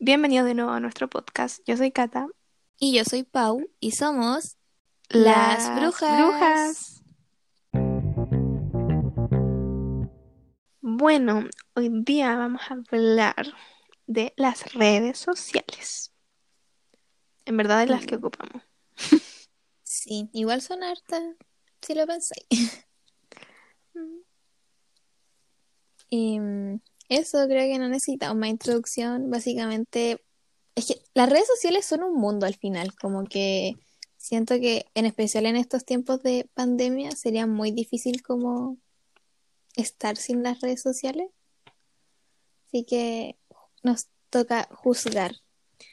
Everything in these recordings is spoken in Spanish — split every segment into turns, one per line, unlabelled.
Bienvenido de nuevo a nuestro podcast. Yo soy Cata.
Y yo soy Pau y somos
Las
Brujas.
Brujas. Bueno, hoy día vamos a hablar de las redes sociales. En verdad de las que ocupamos.
Sí, igual son hartas, si lo pensáis. Mm, eso creo que no necesitamos más introducción. Básicamente, es que las redes sociales son un mundo al final, como que siento que en especial en estos tiempos de pandemia sería muy difícil como estar sin las redes sociales. Así que nos toca juzgar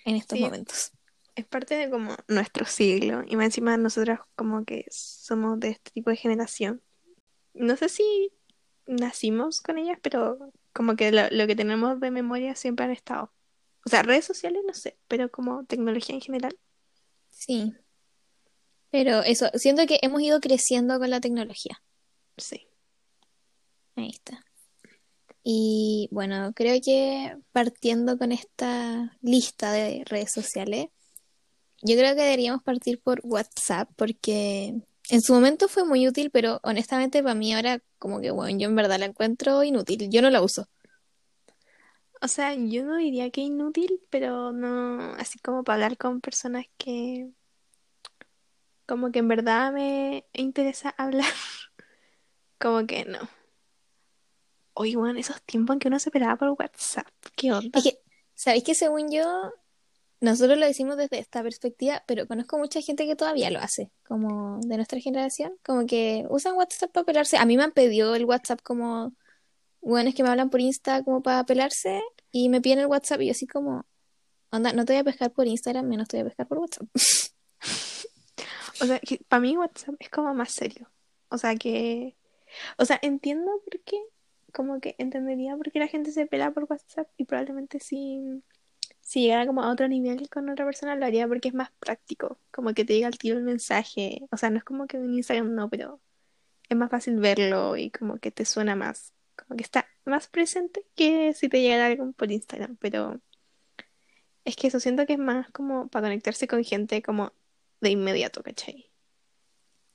en estos
Sí.
momentos.
Es parte de como nuestro siglo. Y más encima nosotras como que somos de este tipo de generación. No sé si nacimos con ellas, pero como que lo, lo que tenemos de memoria siempre han estado. O sea, redes sociales no sé, pero como tecnología en general.
Sí. Pero eso, siento que hemos ido creciendo con la tecnología.
Sí.
Ahí está. Y bueno, creo que partiendo con esta lista de redes sociales, yo creo que deberíamos partir por WhatsApp porque en su momento fue muy útil, pero honestamente para mí ahora como que, bueno, yo en verdad la encuentro inútil. Yo no la uso.
O sea, yo no diría que inútil, pero no así como para hablar con personas que como que en verdad me interesa hablar. Como que no. Oye, bueno, esos tiempos en que uno se pelaba por WhatsApp, ¿qué onda?
Es que, ¿sabéis que según yo, nosotros lo decimos desde esta perspectiva, pero conozco mucha gente que todavía lo hace, como de nuestra generación, como que usan WhatsApp para pelarse. A mí me han pedido el WhatsApp como, bueno, es que me hablan por Insta como para pelarse y me piden el WhatsApp y yo así como, onda, no te voy a pescar por Instagram, menos te voy a pescar por WhatsApp.
O sea, para mí WhatsApp es como más serio. O sea que, o sea, entiendo por qué, como que entendería por qué la gente se pela por WhatsApp y probablemente si, si llegara como a otro nivel con otra persona lo haría porque es más práctico, como que te llega al tiro el mensaje. O sea, no es como que en Instagram no, pero es más fácil verlo y como que te suena más, como que está más presente que si te llegara algo por Instagram, pero es que eso siento que es más como para conectarse con gente como de inmediato, ¿cachai?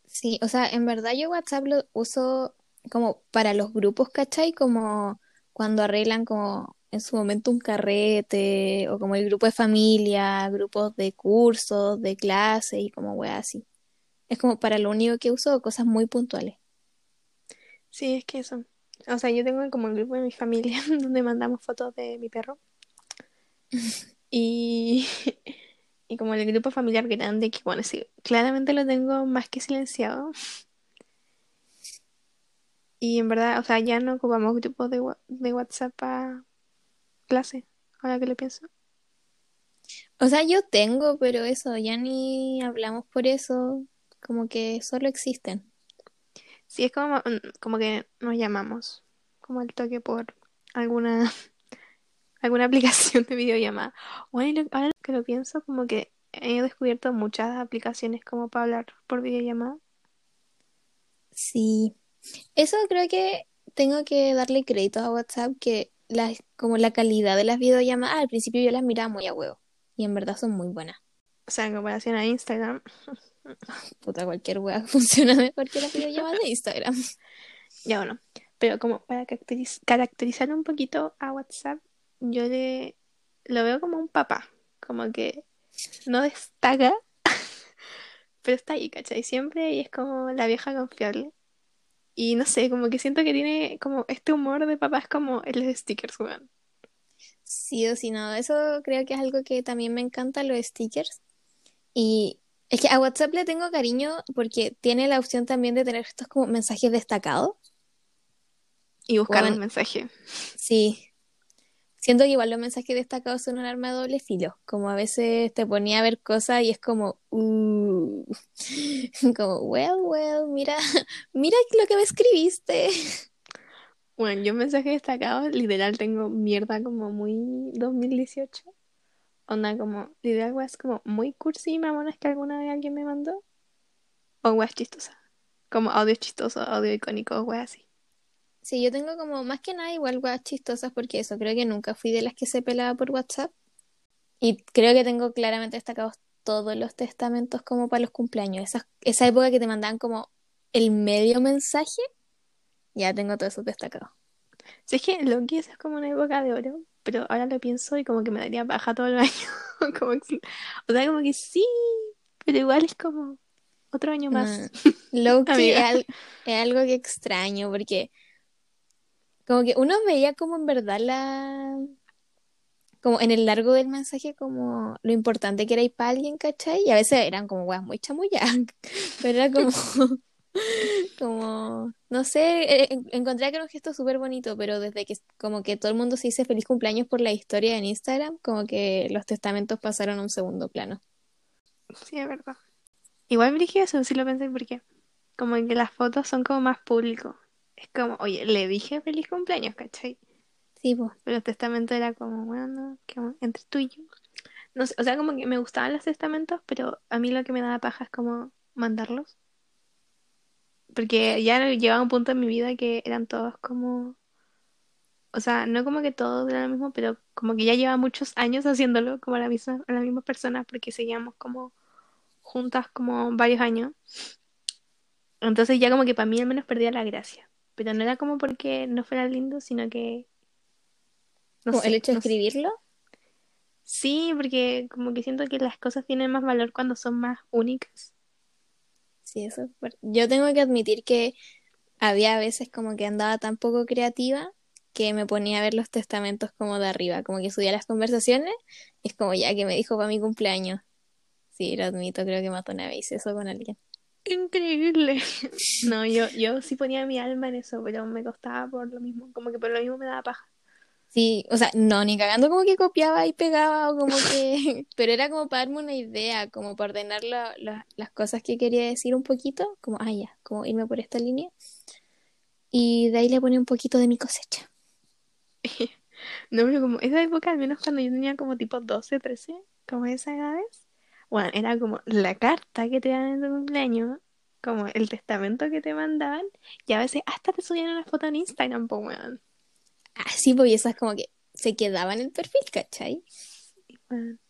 Sí, o sea, en verdad yo WhatsApp lo uso como para los grupos, ¿cachai? Como cuando arreglan como en su momento un carrete, o como el grupo de familia, grupos de cursos, de clase y como weá así. Es como para lo único que uso cosas muy puntuales.
Sí, es que eso. O sea, yo tengo como el grupo de mi familia donde mandamos fotos de mi perro. Y, y como el grupo familiar grande, que bueno, sí, claramente lo tengo más que silenciado. Y en verdad, o sea, ya no ocupamos grupos de WhatsApp para clase, ahora que lo pienso.
O sea, yo tengo, pero eso, ya ni hablamos por eso, como que solo existen.
Sí, es como, mm, como que nos llamamos, como el toque por alguna, alguna aplicación de videollamada. Bueno, ahora que lo pienso, como que he descubierto muchas aplicaciones como para hablar por videollamada.
Sí, eso creo que tengo que darle crédito a WhatsApp que la, como la calidad de las videollamadas, al principio yo las miraba muy a huevo y en verdad son muy buenas.
O sea, en comparación a Instagram.
Puta, cualquier wea funciona mejor que las videollamadas de Instagram.
Ya bueno, pero como para caracteriz- caracterizar un poquito a WhatsApp, yo le lo veo como un papá, como que no destaca, pero está ahí, ¿cachai? Siempre y es como la vieja confiable. Y no sé, como que siento que tiene como este humor de papá, es como el de stickers, weón.
Sí o sí, no, eso creo que es algo que también me encanta, los stickers. Y es que a WhatsApp le tengo cariño porque tiene la opción también de tener estos como mensajes destacados.
Y buscar un mensaje.
sí. Siento que igual los mensajes destacados son un arma de doble filo. Como a veces te ponía a ver cosas y es como, uh, como, well, well, mira, mira lo que me escribiste.
Bueno, yo mensaje destacado, literal tengo mierda como muy 2018. Onda como, literal, weas como muy cursi y mamonas que alguna vez alguien me mandó. O weas chistosas. Como audio chistoso, audio icónico, weas así.
Sí, yo tengo como más que nada igual weas chistosas porque eso, creo que nunca fui de las que se pelaba por WhatsApp. Y creo que tengo claramente destacados todos los testamentos como para los cumpleaños. Esa, esa época que te mandaban como el medio mensaje, ya tengo todos esos destacados.
Si es que lo que es como una época de oro, pero ahora lo pienso y como que me daría baja todo el año. como que- o sea, como que sí, pero igual es como otro año más.
Low key es,
Amiga.
al- es algo que extraño porque como que uno veía como en verdad la como en el largo del mensaje como lo importante que era ir para alguien, ¿cachai? Y a veces eran como weas muy chamulladas, pero era como como no sé, en- encontré que era un gesto súper bonito, pero desde que como que todo el mundo se dice feliz cumpleaños por la historia en Instagram, como que los testamentos pasaron a un segundo plano.
Sí, es verdad. Igual brígido eso, sí lo pensé porque como que las fotos son como más público. Es como, oye, le dije feliz cumpleaños, ¿cachai?
Sí, pues.
Pero el testamento era como, bueno, que entre tú y yo. No sé, o sea, como que me gustaban los testamentos, pero a mí lo que me daba paja es como mandarlos. Porque ya llegaba un punto en mi vida que eran todos como, o sea, no como que todos eran lo mismo, pero como que ya llevaba muchos años haciéndolo, como a la misma, a la misma persona, porque seguíamos como juntas como varios años. Entonces ya como que para mí al menos perdía la gracia. Pero no era como porque no fuera lindo, sino que... No sé,
el hecho de
no sé.
escribirlo.
Sí, porque como que siento que las cosas tienen más valor cuando son más únicas.
Sí, eso. Yo tengo que admitir que había veces como que andaba tan poco creativa que me ponía a ver los testamentos como de arriba, como que subía las conversaciones y es como ya que me dijo para mi cumpleaños. Sí, lo admito, creo que más de una vez eso con alguien.
Increíble. No, yo, yo sí ponía mi alma en eso, pero me costaba por lo mismo, como que por lo mismo me daba paja.
Sí, o sea, no, ni cagando como que copiaba y pegaba o como que... Pero era como para darme una idea, como para ordenar la- la- las cosas que quería decir un poquito, como, ah, ya, como irme por esta línea. Y de ahí le ponía un poquito de mi cosecha.
No, pero como esa época, al menos cuando yo tenía como tipo 12, 13, como esas edades, bueno, era como la carta que te daban en tu cumpleaños, como el testamento que te mandaban, y a veces hasta te subían una foto en Instagram, pues, weón.
Ah, sí, pues y esas como que se quedaban en el perfil, ¿cachai?
Weón.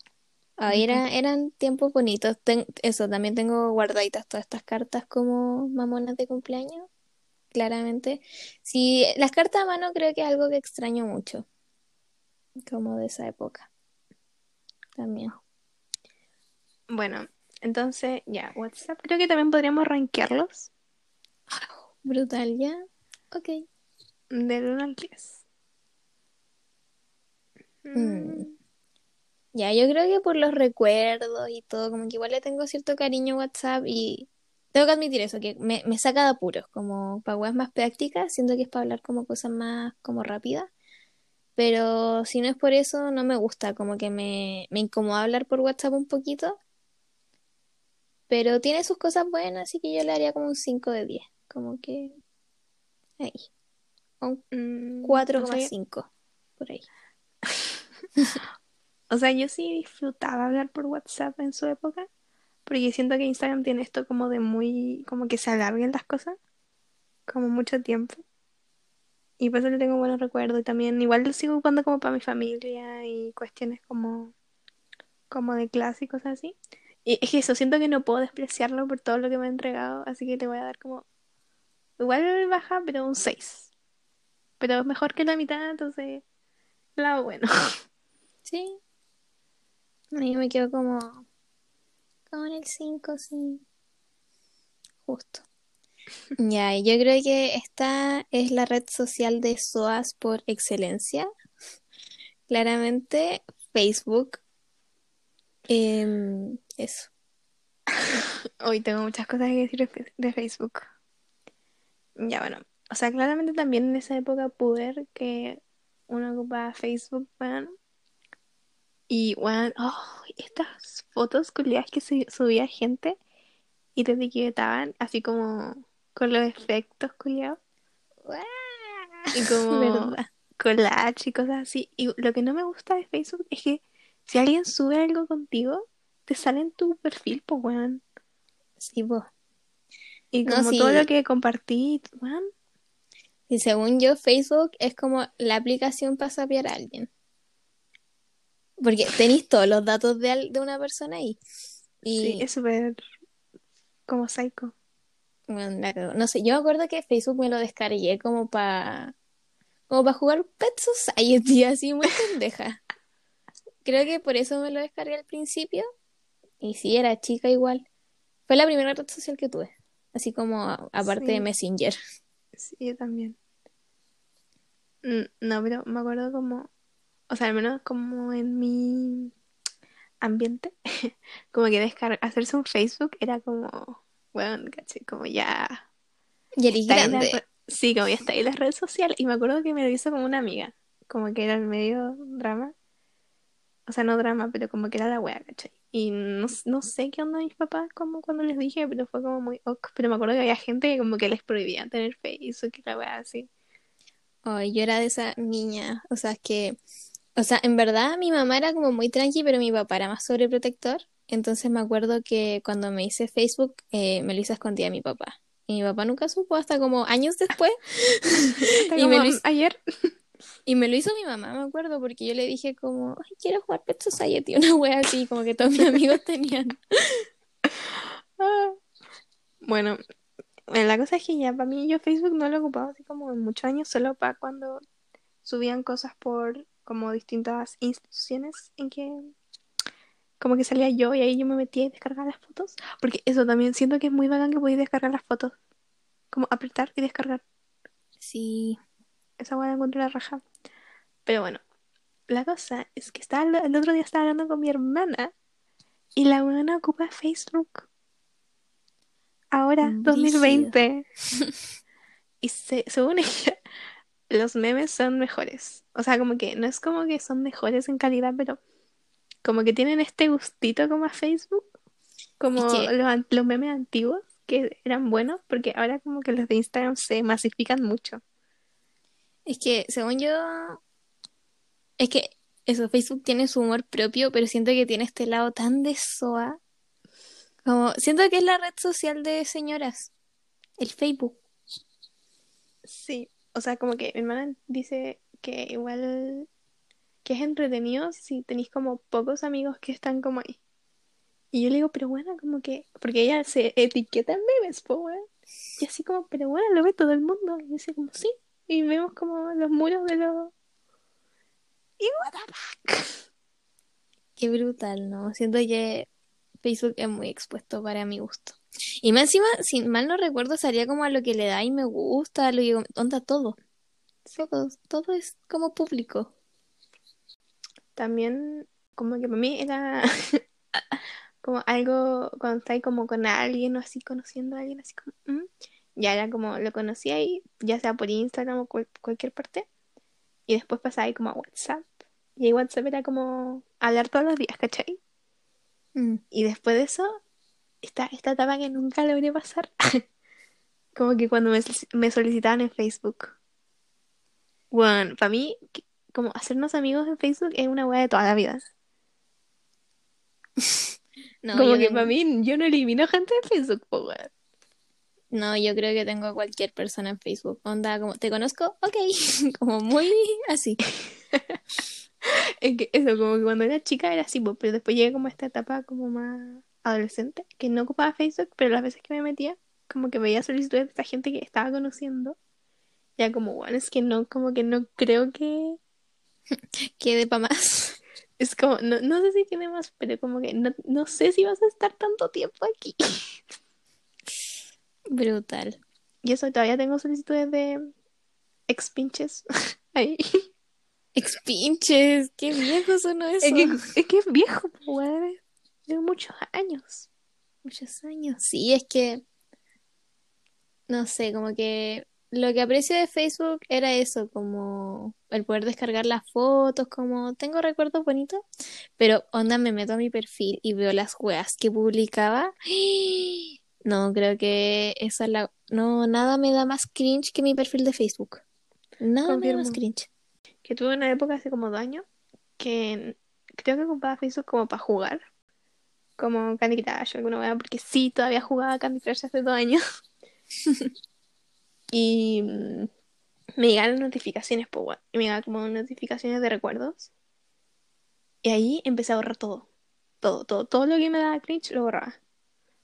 Ah, era- eran tiempos bonitos. Ten- eso, también tengo guardaditas todas estas cartas como mamonas de cumpleaños, claramente. Sí, las cartas a mano creo que es algo que extraño mucho, como de esa época. También.
Bueno, entonces, ya, WhatsApp, creo que también podríamos rankearlos
Brutal, ¿ya? Ok.
del 1 al 10.
Mm. Ya, yo creo que por los recuerdos y todo, como que igual le tengo cierto cariño a WhatsApp y tengo que admitir eso, que me, me saca de apuros, como para weas más prácticas, siento que es para hablar como cosas más como rápidas, pero si no es por eso, no me gusta, como que me, me incomoda hablar por WhatsApp un poquito, pero tiene sus cosas buenas, así que yo le haría como un 5 de 10, como que ahí, un
Mm,
4
o sea,
más 5, por ahí.
O sea, yo sí disfrutaba hablar por WhatsApp en su época, porque siento que Instagram tiene esto como de muy, como que se alarguen las cosas, como mucho tiempo. Y por eso le tengo buenos recuerdos y también igual lo sigo ocupando como para mi familia y cuestiones como, como de clase y cosas así. Y es que eso, siento que no puedo despreciarlo por todo lo que me ha entregado, así que te voy a dar como, igual baja, pero un 6. Pero es mejor que la mitad, entonces, lado bueno.
Sí. No, Yo me quedo como, como en el 5, sí. Justo. Ya, y yo creo que esta es la red social de SOAS por excelencia. Claramente, Facebook. Em, eso.
Hoy tengo muchas cosas que decir de Facebook. Ya bueno, o sea, claramente también en esa época pude ver que uno ocupaba Facebook, weón. Y, weón, oh, estas fotos culiadas que subía gente y te etiquetaban así como con los efectos culiados y como
¿Verdad?
collage y cosas así. Y lo que no me gusta de Facebook es que si alguien sube algo contigo, te sale en tu perfil, pues, weón.
Sí, vos.
Y
No,
como todo lo que compartí, weón.
Y según yo, Facebook es como la aplicación para sapear a alguien. Porque tenéis todos los datos de, al- de una persona ahí. Y
Sí, es súper como psycho.
bueno, la no sé, yo me acuerdo que Facebook me lo descargué como para como para jugar Pet Society, así muy pendeja. Creo que por eso me lo descargué al principio. Y sí, era chica igual. Fue la primera red social que tuve. Así como aparte de. Messenger.
Sí, yo también. Mm, No, pero me acuerdo como, o sea, al menos como en mi ambiente, como que descargar, hacerse un Facebook era como, bueno, caché, como ya
Y eres
la sí, como ya está ahí la red social. Y me acuerdo que me lo hizo como una amiga, como que era el medio drama, o sea, no drama, pero como que era la wea, ¿cachai? Y no, no sé qué onda mis papás como cuando les dije, pero fue como muy ok. Pero me acuerdo que había gente que como que les prohibía tener Facebook y la wea así.
Ay, yo era de esa niña. O sea, que. O sea, en verdad mi mamá era como muy tranqui, pero mi papá era más sobreprotector. Entonces me acuerdo que cuando me hice Facebook, eh, me lo hice escondida a mi papá. Y mi papá nunca supo hasta como años después. Y me
como
lo hizo-
ayer.
Y me lo hizo mi mamá, me acuerdo, porque yo le dije como, ay, quiero jugar Pet Society, una wea así, como que todos mis amigos tenían.
Ah. Bueno, eh, la cosa es que ya para mí yo Facebook no lo ocupaba así como en muchos años, solo para cuando subían cosas por como distintas instituciones en que como que salía yo y ahí yo me metía y descargaba las fotos. Porque eso también siento que es muy bacán que podéis descargar las fotos. Como apretar y descargar.
Sí.
Esa hueá la encontré la raja. Pero bueno, la cosa es que estaba, el otro día estaba hablando con mi hermana y la buena ocupa Facebook. Ahora,
Brígido.
2020. Y se- según ella, los memes son mejores. O sea, como que no es como que son mejores en calidad, pero como que tienen este gustito como a Facebook. Como
Es que-
los, los memes antiguos que eran buenos, porque ahora como que los de Instagram se masifican mucho.
Es que, según yo, es que eso, Facebook tiene su humor propio, pero siento que tiene este lado tan de SOA. Como, siento que es la red social de señoras. El Facebook.
Sí, o sea, como que mi hermana dice que igual que es entretenido si tenéis como pocos amigos que están como ahí. Y yo le digo, pero bueno, como que, porque ella se etiqueta en memes, pues. Y así como, pero bueno, lo ve todo el mundo. Y dice como, sí. Y vemos como los muros de los... Y what the fuck.
Qué brutal, ¿no? Siento que Facebook es muy expuesto para mi gusto. Y más encima, si mal no recuerdo, salía como a lo que le da y me gusta, lo que onda todo. Todo, todo es como público.
También, como que para mí era como algo, cuando estáis como con alguien o así, conociendo a alguien, así como, mm, ya era como, lo conocía ahí, ya sea por Instagram o cual- cualquier parte, y después pasaba ahí como a WhatsApp, y ahí WhatsApp era como hablar todos los días, ¿cachai?
Mm.
Y después de eso, esta, esta etapa que nunca logré pasar, como que cuando me, me solicitaban en Facebook. Bueno, para mí, como hacernos amigos en Facebook es una weá de toda la vida.
No,
como que para mí, yo no elimino gente de Facebook, weón.
No, yo creo que tengo a cualquier persona en Facebook. Onda, como, ¿te conozco? Ok. Como muy así.
Es que eso, como que cuando era chica era así, pero después llegué como a esta etapa como más adolescente, que no ocupaba Facebook, pero las veces que me metía, como que veía solicitudes de esta gente que estaba conociendo. Ya como, bueno, es que no, como que no creo que...
Quede para más.
Es como, no, no sé si tiene más, pero como que no, no sé si vas a estar tanto tiempo aquí.
Brutal.
Y eso, todavía tengo solicitudes de ex pinches ahí.
Expinches, qué viejo sonó eso.
Es que, es que es viejo, pues, weón, de muchos años.
Muchos años. Sí, es que, no sé, como que lo que aprecio de Facebook era eso, como el poder descargar las fotos, como tengo recuerdos bonitos, pero onda me meto a mi perfil y veo las weas que publicaba. No, creo que esa es la... No, nada me da más cringe que mi perfil de Facebook. Nada me da más cringe.
Que tuve una época hace como dos años que creo que ocupaba Facebook como para jugar. Como Candy Crush o alguna weá, porque sí, todavía jugaba Candy Crush hace dos años. y mm, me llegaron notificaciones, pues. Y me llegaban como notificaciones de recuerdos. Y ahí empecé a borrar todo. Todo, todo, todo lo que me daba cringe lo borraba.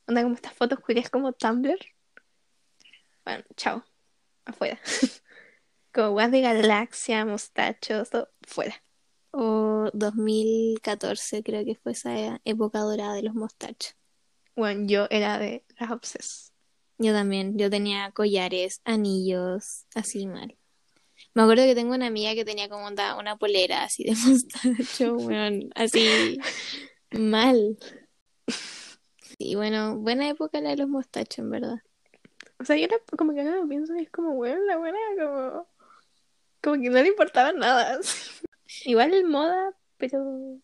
Onda como estas fotos curiosas como Tumblr. Bueno, chao. Afuera. como weas de galaxia, mostachos, todo fuera.
O 2014 creo que fue esa época dorada de los mostachos.
Bueno, yo era de las obses.
Yo también, yo tenía collares, anillos, así mal. Me acuerdo que tengo una amiga que tenía como una, una polera así de mostacho, bueno, así mal. Y bueno, buena época la de los mostachos, en verdad.
O sea, yo como que no lo pienso y es como, bueno, la buena, como, como que no le importaba nada. Igual el moda, pero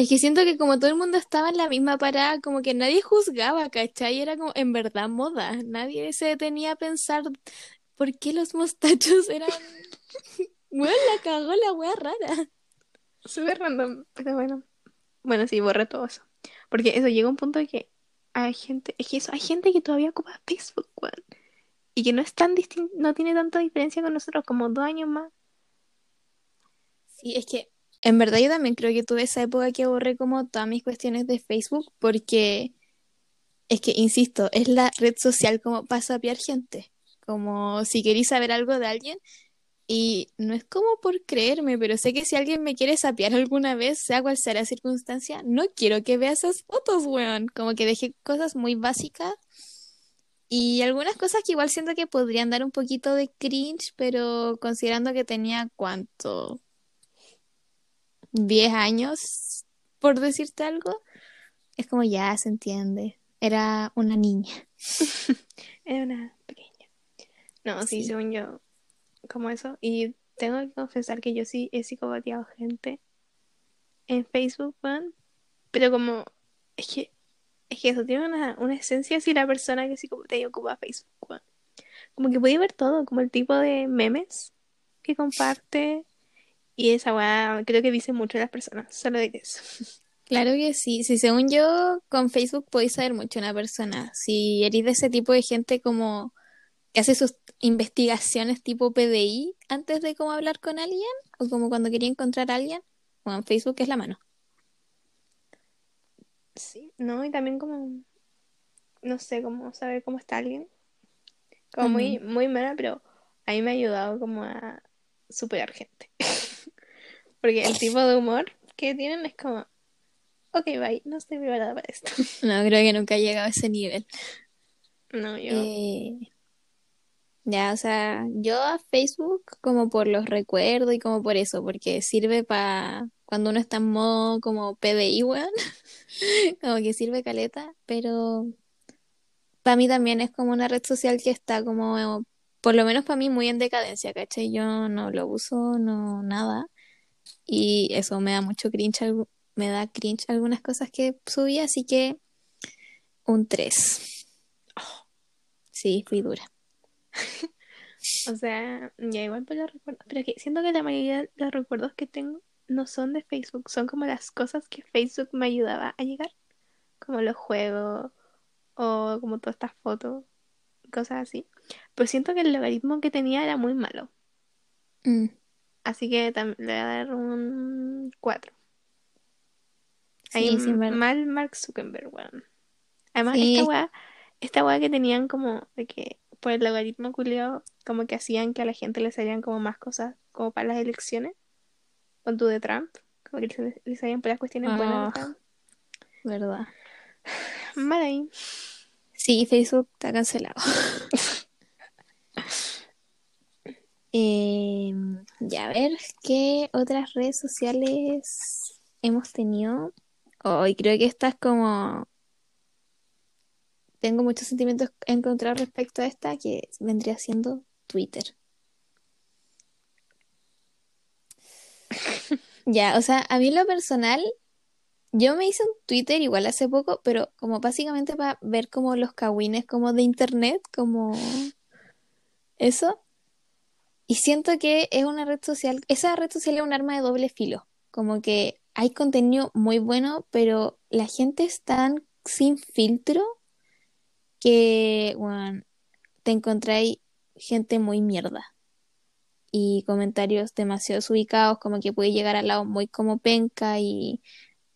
es que siento que como todo el mundo estaba en la misma parada, como que nadie juzgaba, ¿cachai? Era como en verdad moda. Nadie se detenía a pensar por qué los mostachos eran. bueno, la cagó la wea rara.
Súper random, pero bueno. Bueno, sí, borré todo eso. Porque eso llega a un punto de que hay gente, es que eso, hay gente que todavía ocupa Facebook, weón. Y que no es tan distinto, no tiene tanta diferencia con nosotros, como dos años más.
Sí, es que en verdad yo también creo que tuve esa época que borré como todas mis cuestiones de Facebook porque es que, insisto, es la red social como para sapear gente. Como si queréis saber algo de alguien y no es como por creerme, pero sé que si alguien me quiere sapear alguna vez, sea cual sea la circunstancia, no quiero que vea esas fotos, weón. Como que dejé cosas muy básicas y algunas cosas que igual siento que podrían dar un poquito de cringe, pero considerando que tenía cuánto, 10 años, por decirte algo, es como ya se entiende. Era una niña.
Era una pequeña. No, sí, según yo, como eso. Y tengo que confesar que yo sí he psicopateado gente en Facebook. Pero como, es que, es que eso tiene una, una esencia si la persona que psicopatea ocupa Facebook. Como que puede ver todo, como el tipo de memes que comparte, y esa weá creo que dice mucho de las personas, solo de eso.
Claro que sí, si según yo con Facebook podéis saber mucho de una persona. Si eres de ese tipo de gente como que hace sus investigaciones tipo PDI antes de como hablar con alguien o como cuando quería encontrar a alguien, bueno, Facebook es la mano.
Sí, no, y también como, no sé, cómo saber cómo está alguien. Como muy, muy mala, pero a mí me ha ayudado como a superar gente. Porque el tipo de humor que tienen es como, ok, bye, no estoy preparada para esto.
No, creo que nunca he llegado a ese nivel.
No, yo.
Eh, ya, o sea, yo a Facebook como por los recuerdos y como por eso, porque sirve para cuando uno está en modo como PDI, weón. como que sirve caleta, pero para mí también es como una red social que está como, por lo menos para mí, muy en decadencia, ¿cachai? Yo no lo uso, no, nada. Y eso me da mucho cringe, me da cringe algunas cosas que subí, así que un 3. Sí, fui dura.
o sea, ya igual por los recuerdos, pero que siento que la mayoría de los recuerdos que tengo no son de Facebook, son como las cosas que Facebook me ayudaba a llegar, como los juegos o como todas estas fotos, cosas así. Pero siento que el logaritmo que tenía era muy malo. Mm. Así que le voy a dar un 4. Ahí mal Mark Zuckerberg, weón. Además, esta weá, esta weá que tenían como de que por el logaritmo culiado, como que hacían que a la gente le salían como más cosas como para las elecciones. Con tu de Trump, como que le salían por las cuestiones buenas de
ah, Verdad.
Mal ahí.
Sí, Facebook está cancelado. Eh, ya, a ver, ¿qué otras redes sociales hemos tenido? Hoy creo que esta es como... Tengo muchos sentimientos encontrados respecto a esta, que vendría siendo Twitter. ya, o sea, a mí en lo personal, yo me hice un Twitter igual hace poco, pero como básicamente para ver como los cagüines como de internet, como eso. Y siento que es una red social, esa red social es un arma de doble filo. Como que hay contenido muy bueno, pero la gente es tan sin filtro que, bueno, te encontráis gente muy mierda. y comentarios demasiado desubicados, como que puede llegar al lado muy como penca y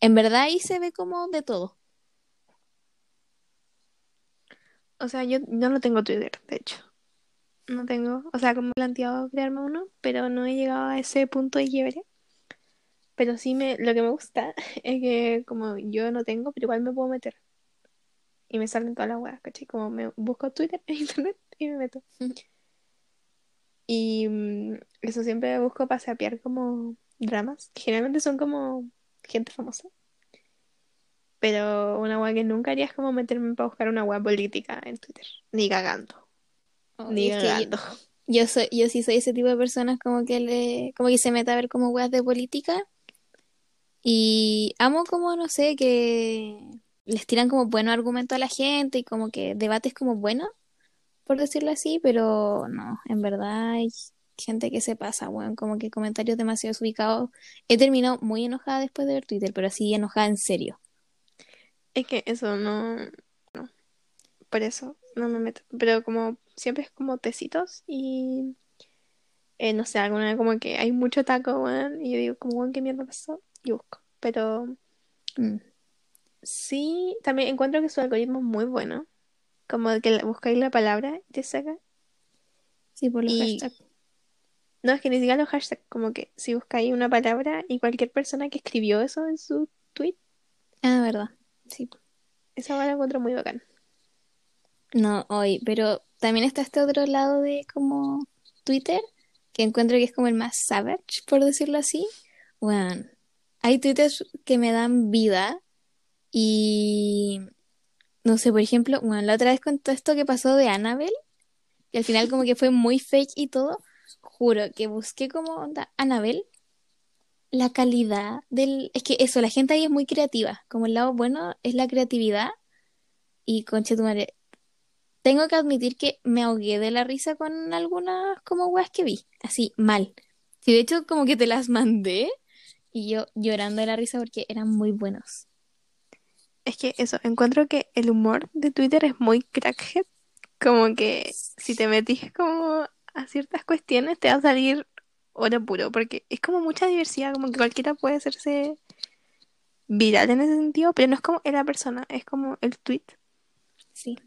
en verdad ahí se ve como de todo.
O sea, yo no tengo Twitter, de hecho. No tengo, o sea, como he planteado crearme uno, pero no he llegado a ese punto de quiebre. Pero sí me, lo que me gusta es que como yo no tengo, pero igual me puedo meter. Y me salen todas las weas, ¿cachai? Como me busco Twitter en internet y me meto. Y mm, eso siempre busco para sapear como dramas, que generalmente son como gente famosa. Pero una wea que nunca haría es como meterme para buscar una wea política en Twitter. Ni cagando.
Oh,
Ni cagando.
yo, yo soy, yo sí soy ese tipo de personas como que le, como que se mete a ver como weas de política. Y amo como, no sé, que les tiran como buenos argumentos a la gente y como que debates como buenos, por decirlo así, pero no, en verdad hay gente que se pasa, weón, como que comentarios demasiado desubicados. He terminado muy enojada después de ver Twitter, pero así enojada en serio.
Es que eso no, no. Por eso no me meto. Pero como siempre es como tecitos y eh, no sé, alguna vez como que hay mucho taco, weón, y yo digo, como, weón, ¿qué mierda pasó? Y busco. Pero
Mm.
Sí, también encuentro que su algoritmo es muy bueno. Como que buscáis la palabra y te saca.
Sí, por los
Y
hashtags.
no, es que ni siquiera los hashtags, como que si buscáis una palabra y cualquier persona que escribió eso en su tweet,
Ah, verdad. Sí.
esa la encuentro muy bacán.
No, hoy, pero también está este otro lado de como Twitter, que encuentro que es como el más savage, por decirlo así. Bueno, hay twitters que me dan vida y no sé, por ejemplo, bueno, la otra vez con todo esto que pasó de Annabelle, que al final como que fue muy fake y todo, juro que busqué como onda Annabelle, la calidad del... Es que eso, la gente ahí es muy creativa, como el lado bueno es la creatividad y conche tu madre, tengo que admitir que me ahogué de la risa con algunas como weas que vi, así mal. Sí, de hecho como que te las mandé y yo llorando de la risa porque eran muy buenos.
Es que eso, encuentro que el humor de Twitter es muy crackhead. Como que si te metís como a ciertas cuestiones te va a salir oro puro, porque es como mucha diversidad, como que cualquiera puede hacerse viral en ese sentido, pero no es como la persona, es como el tweet.
Sí.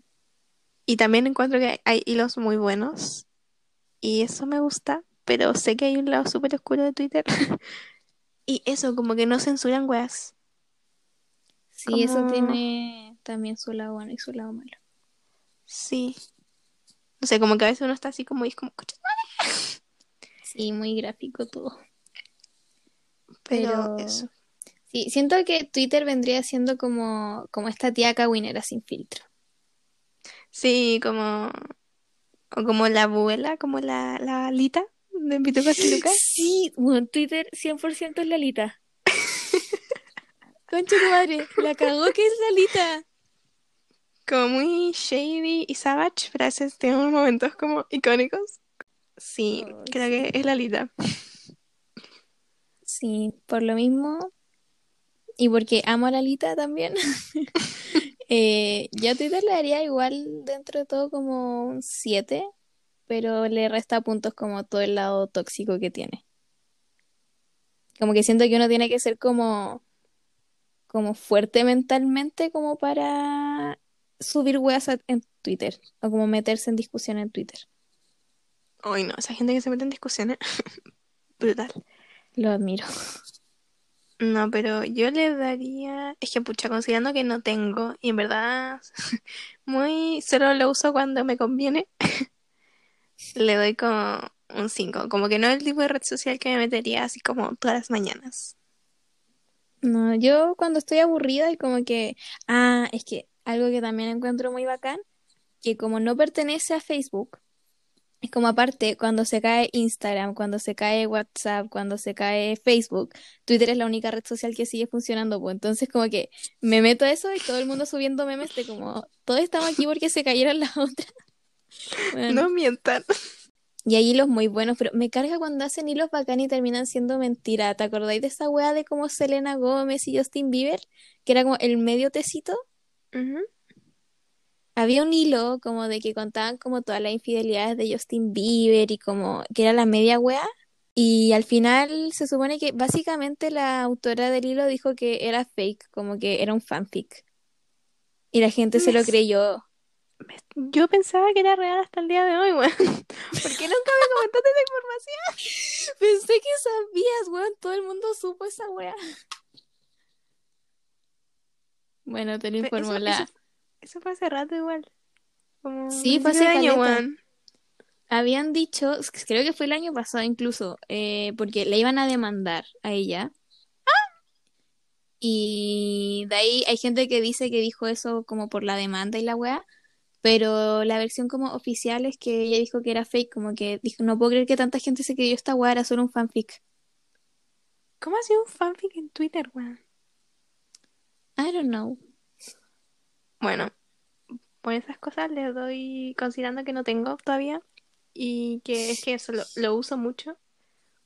Y también encuentro que hay hilos muy buenos y eso me gusta, pero sé que hay un lado súper oscuro de Twitter. Y eso, como que no censuran weas.
Sí, eso tiene también su lado bueno y su lado malo.
Sí. No sé, como que a veces uno está así como y es como.
Sí, muy gráfico todo.
Pero
Pero-
eso.
Sí, siento que Twitter vendría siendo como, como esta tía cagüinera sin filtro.
Sí, como. O como la abuela, como la, la Alita de Lucas.
Sí, bueno, Twitter 100% es Lalita. Concha tu madre, la cagó que es Lalita.
Como muy shady y savage, veces tiene unos momentos como icónicos. Sí, creo
sí.
que es la Alita.
Sí, por lo mismo, y porque amo a Lalita también, eh, yo a Twitter le daría igual dentro de todo como un 7, pero le resta puntos como todo el lado tóxico que tiene. Como que siento que uno tiene que ser como, como fuerte mentalmente como para subir weas en Twitter o como meterse en discusión en Twitter.
Ay, no, esa gente que se mete en discusiones. Brutal.
Lo admiro.
No, pero yo le daría. Es que, pucha, considerando que no tengo, y en verdad, muy. Solo lo uso cuando me conviene, le doy como un 5. Como que no es el tipo de red social que me metería así como todas las mañanas.
No, yo cuando estoy aburrida y como que, ah, es que algo que también encuentro muy bacán, que como no pertenece a Facebook, es como aparte, cuando se cae Instagram, cuando se cae WhatsApp, cuando se cae Facebook, Twitter es la única red social que sigue funcionando, pues entonces como que me meto a eso y todo el mundo subiendo memes de como, todos estamos aquí porque se cayeron las otras.
No mientan.
Y hay hilos muy buenos, pero me carga cuando hacen hilos bacán y terminan siendo mentira. ¿Te acordáis de esa wea de como Selena Gómez y Justin Bieber? Que era como el medio tecito. Había un hilo como de que contaban como todas las infidelidades de Justin Bieber y como que era la media wea. Y al final se supone que básicamente la autora del hilo dijo que era fake, como que era un fanfic. Y la gente se lo creyó.
Yo pensaba que era real hasta el día de hoy, weón. ¿Por qué nunca me comentaste esa información?
Pensé que sabías, weón. Todo el mundo supo esa wea. Bueno, te lo informó
eso,
la.
Eso, eso, fue hace rato igual. Como
sí, fue hace año, weón. Habían dicho, creo que fue el año pasado incluso, eh, porque le iban a demandar a ella. Y de ahí hay gente que dice que dijo eso como por la demanda y la weá. Pero la versión como oficial es que ella dijo que era fake, como que dijo, no puedo creer que tanta gente se creyó esta weá, era solo un fanfic.
¿Cómo ha sido un fanfic en Twitter, weón?
I don't know.
Bueno, por esas cosas le doy, considerando que no tengo todavía, y que es que eso lo, lo uso mucho,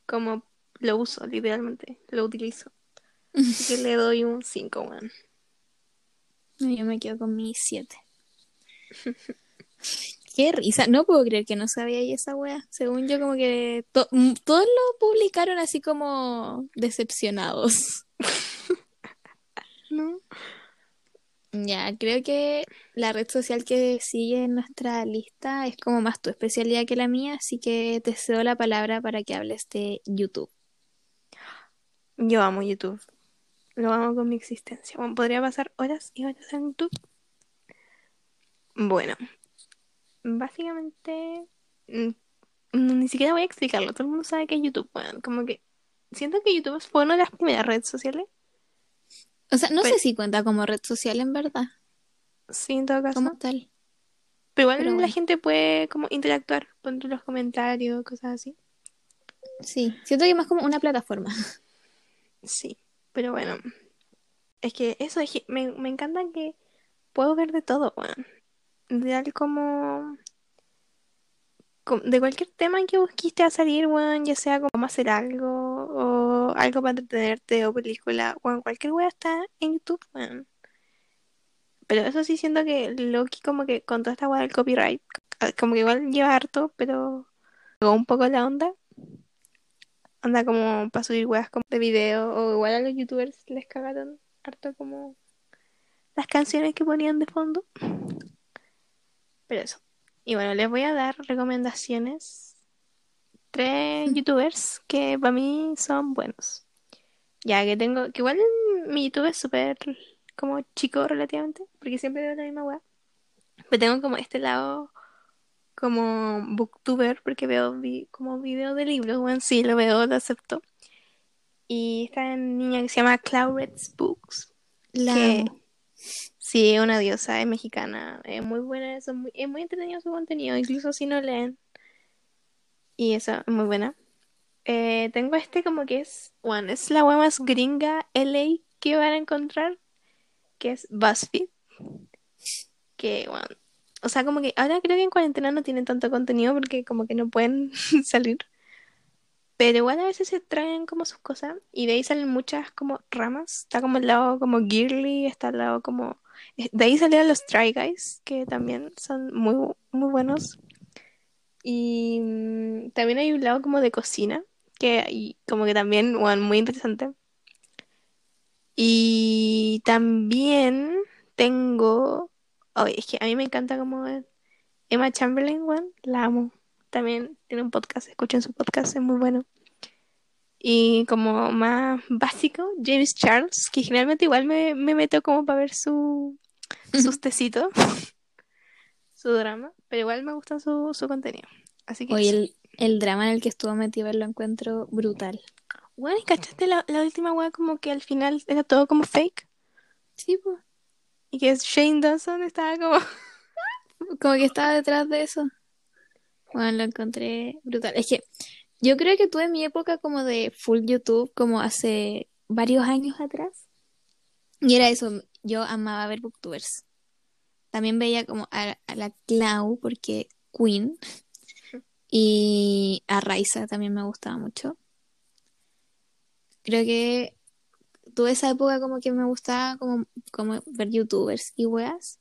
como lo uso literalmente, lo utilizo. Así que le doy un 5, weón.
Yo me quedo con mi 7. Qué risa, no puedo creer que no sabía ahí esa wea. Según yo, como que to todos lo publicaron así como decepcionados.
¿No?
Ya, creo que la red social que sigue en nuestra lista es como más tu especialidad que la mía, así que te cedo la palabra para que hables de YouTube.
Yo amo YouTube. Lo amo con mi existencia. Bueno, podría pasar horas y horas en YouTube. Bueno, básicamente ni siquiera voy a explicarlo. Todo el mundo sabe que es YouTube. Bueno, como que siento que YouTube fue una de las primeras redes sociales.
O sea, no sé si cuenta como red social en verdad.
Sí, en todo caso.
Como tal.
Pero igual Pero la bueno. gente puede como interactuar, poner los comentarios, cosas así.
Sí, siento que es más como una plataforma.
Sí, pero bueno. Es que eso, es me, me encanta que puedo ver de todo, bueno. Real como de cualquier tema que busquiste a salir, weón, ya sea como hacer algo o algo para entretenerte o película, weón, cualquier weón está en YouTube, weón. Pero eso sí siento que Loki como que con toda esta weá del copyright, como que igual lleva harto, pero un poco la onda. Anda como para subir weas de video o igual a los youtubers les cagaron harto como las canciones que ponían de fondo. Pero eso. Y bueno, les voy a dar recomendaciones. Tres youtubers que para mí son buenos. Ya que tengo, que igual mi YouTube es súper como chico relativamente, porque siempre veo la misma web. Pero tengo como este lado como booktuber, porque veo vi como video de libros, bueno, sí, lo veo, lo acepto. Y esta niña que se llama Claudet's Books.
La
que, Sí, una diosa, es mexicana, es muy buena, es muy, es muy entretenido su contenido, incluso si no leen. Y eso, es muy buena. Eh, tengo este como que es, bueno, es la web más gringa LA que van a encontrar, que es BuzzFeed. Que, bueno, o sea, como que ahora creo que en cuarentena no tienen tanto contenido porque como que no pueden salir. Pero igual a veces se traen como sus cosas y de ahí salen muchas como ramas. Está como el lado como girly, está el lado como... De ahí salieron los Try Guys, que también son muy, muy buenos. Y mm, también hay un lado como de cocina, que y como que también, bueno, muy interesante. Y también tengo... Oh, es que a mí me encanta como Emma Chamberlain, bueno, la amo. También tiene un podcast, escuchen su podcast, es muy bueno. Y como más básico, James Charles, que generalmente igual me, me meto como para ver su, sus tecitos, su drama, pero igual me gusta su, su contenido. Así que
Oye, el, el, drama en el que estuvo metido lo encuentro brutal.
Bueno, ¿y cachaste la, la última weá como que al final era todo como fake?
Sí, pues.
Y que Shane Dawson estaba como...
como que estaba detrás de eso. Bueno, lo encontré brutal. Es que yo creo que tuve mi época como de full YouTube, como hace varios años atrás. Y era eso, yo amaba ver booktubers. También veía como a, la Clau, porque Queen. Y a Raiza también me gustaba mucho. Creo que tuve esa época como que me gustaba como, como ver youtubers y weas.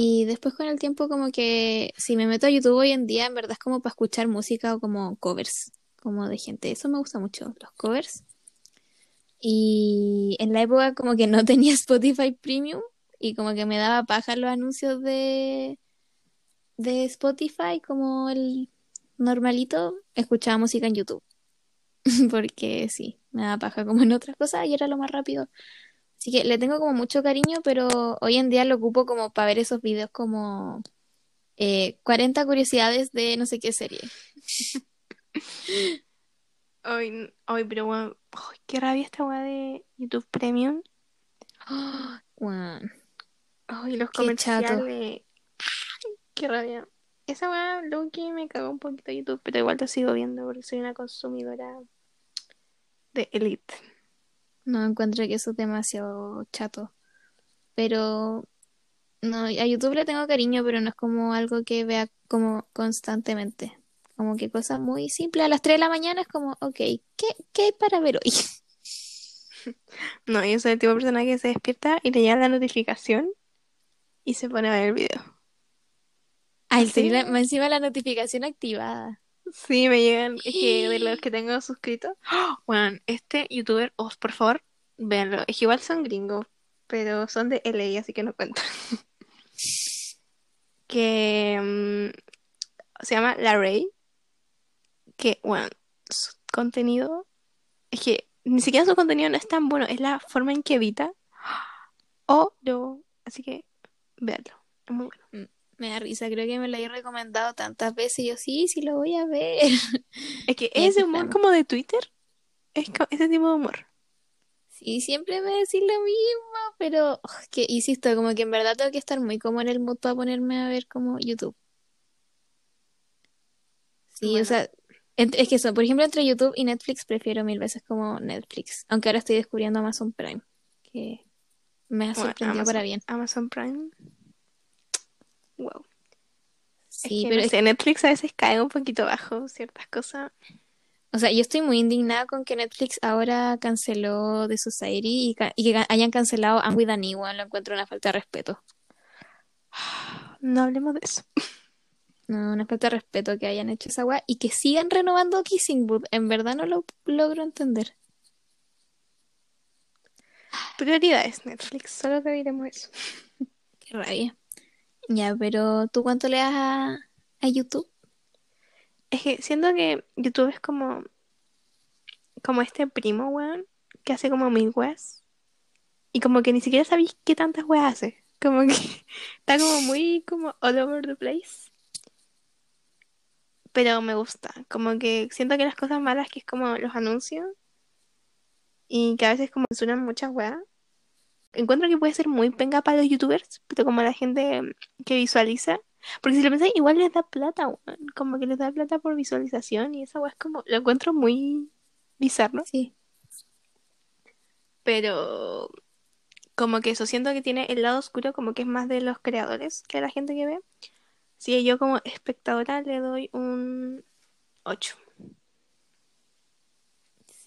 Y después con el tiempo como que si me meto a YouTube hoy en día, en verdad es como para escuchar música o como covers, como de gente. Eso me gusta mucho, los covers. Y en la época como que no tenía Spotify Premium y como que me daba paja los anuncios de, de Spotify como el normalito, escuchaba música en YouTube. Porque sí, me daba paja como en otras cosas y era lo más rápido. Así que le tengo como mucho cariño, pero hoy en día lo ocupo como para ver esos videos como eh, 40 curiosidades de no sé qué serie.
Ay, ay, pero bueno, ay, qué rabia esta weá de YouTube Premium.
Weón.
Ay, los
Qué chato.
comerciales. Qué rabia. Esa weá, Loki, me cagó un poquito YouTube, pero igual lo sigo viendo porque soy una consumidora de Elite.
No encuentro que eso es demasiado chato. Pero no, a YouTube le tengo cariño, pero no es como algo que vea como constantemente. Como que cosas muy simples. A las 3 de la mañana es como, ok, ¿qué, qué hay para ver hoy?
No, yo soy el tipo de persona que se despierta y le llega la notificación y se pone a ver el video.
Ay,
¿Sí?
la- encima la notificación activada.
Sí, me llegan, es que de los que tengo suscritos. Bueno, este youtuber, oh, por favor, véanlo. Es que igual son gringos, pero son de LA, así que no cuento. Que mm, se llama La Ray. Que, bueno, su contenido. Es que ni siquiera su contenido no es tan bueno, es la forma en que evita. O lo. Así que, véanlo. Es muy bueno.
Me da risa, creo que me lo he recomendado tantas veces. Y yo, sí, sí lo voy a ver.
Es que ese humor como de Twitter. Es ese tipo de humor.
Sí, siempre me decís lo mismo, pero oh, que insisto, como que en verdad tengo que estar muy como en el mood para ponerme a ver como YouTube. Sí, o
Bueno.
sea, es que eso, por ejemplo, entre YouTube y Netflix prefiero mil veces como Netflix, aunque ahora estoy descubriendo Amazon Prime, que me ha
Bueno,
sorprendido para
Amazon,
bien.
Amazon Prime. Wow. Es
Sí,
que
pero
no
es-
sé, Netflix a veces cae un poquito bajo ciertas cosas.
o sea, yo estoy muy indignada con que Netflix ahora canceló The Society y, ca- y que hayan cancelado I'm with Anyone, lo encuentro una falta de respeto.
No hablemos de eso.
No, una falta de respeto que hayan hecho esa weá y que sigan renovando Kissing Booth. En verdad no lo logro entender.
Prioridades, Netflix. Solo te diremos eso.
Qué rabia. Ya, pero ¿tú cuánto le das a, a YouTube?
Es que siento que YouTube es como. Como este primo, weón. Que hace como mil weas. Y como que ni siquiera sabéis qué tantas weas hace. Como que está como muy como all over the place. Pero me gusta. Como que siento que las cosas malas que es como los anuncios. Y que a veces como suenan muchas weas. Encuentro que puede ser muy penga para los youtubers. Pero como la gente que visualiza. Porque si lo pensáis, igual les da plata. Como que les da plata por visualización. Y esa wea es como. Lo encuentro muy bizarro.
Sí.
Pero como que eso siento que tiene el lado oscuro, como que es más de los creadores que de la gente que ve. Sí, yo como espectadora le doy un 8.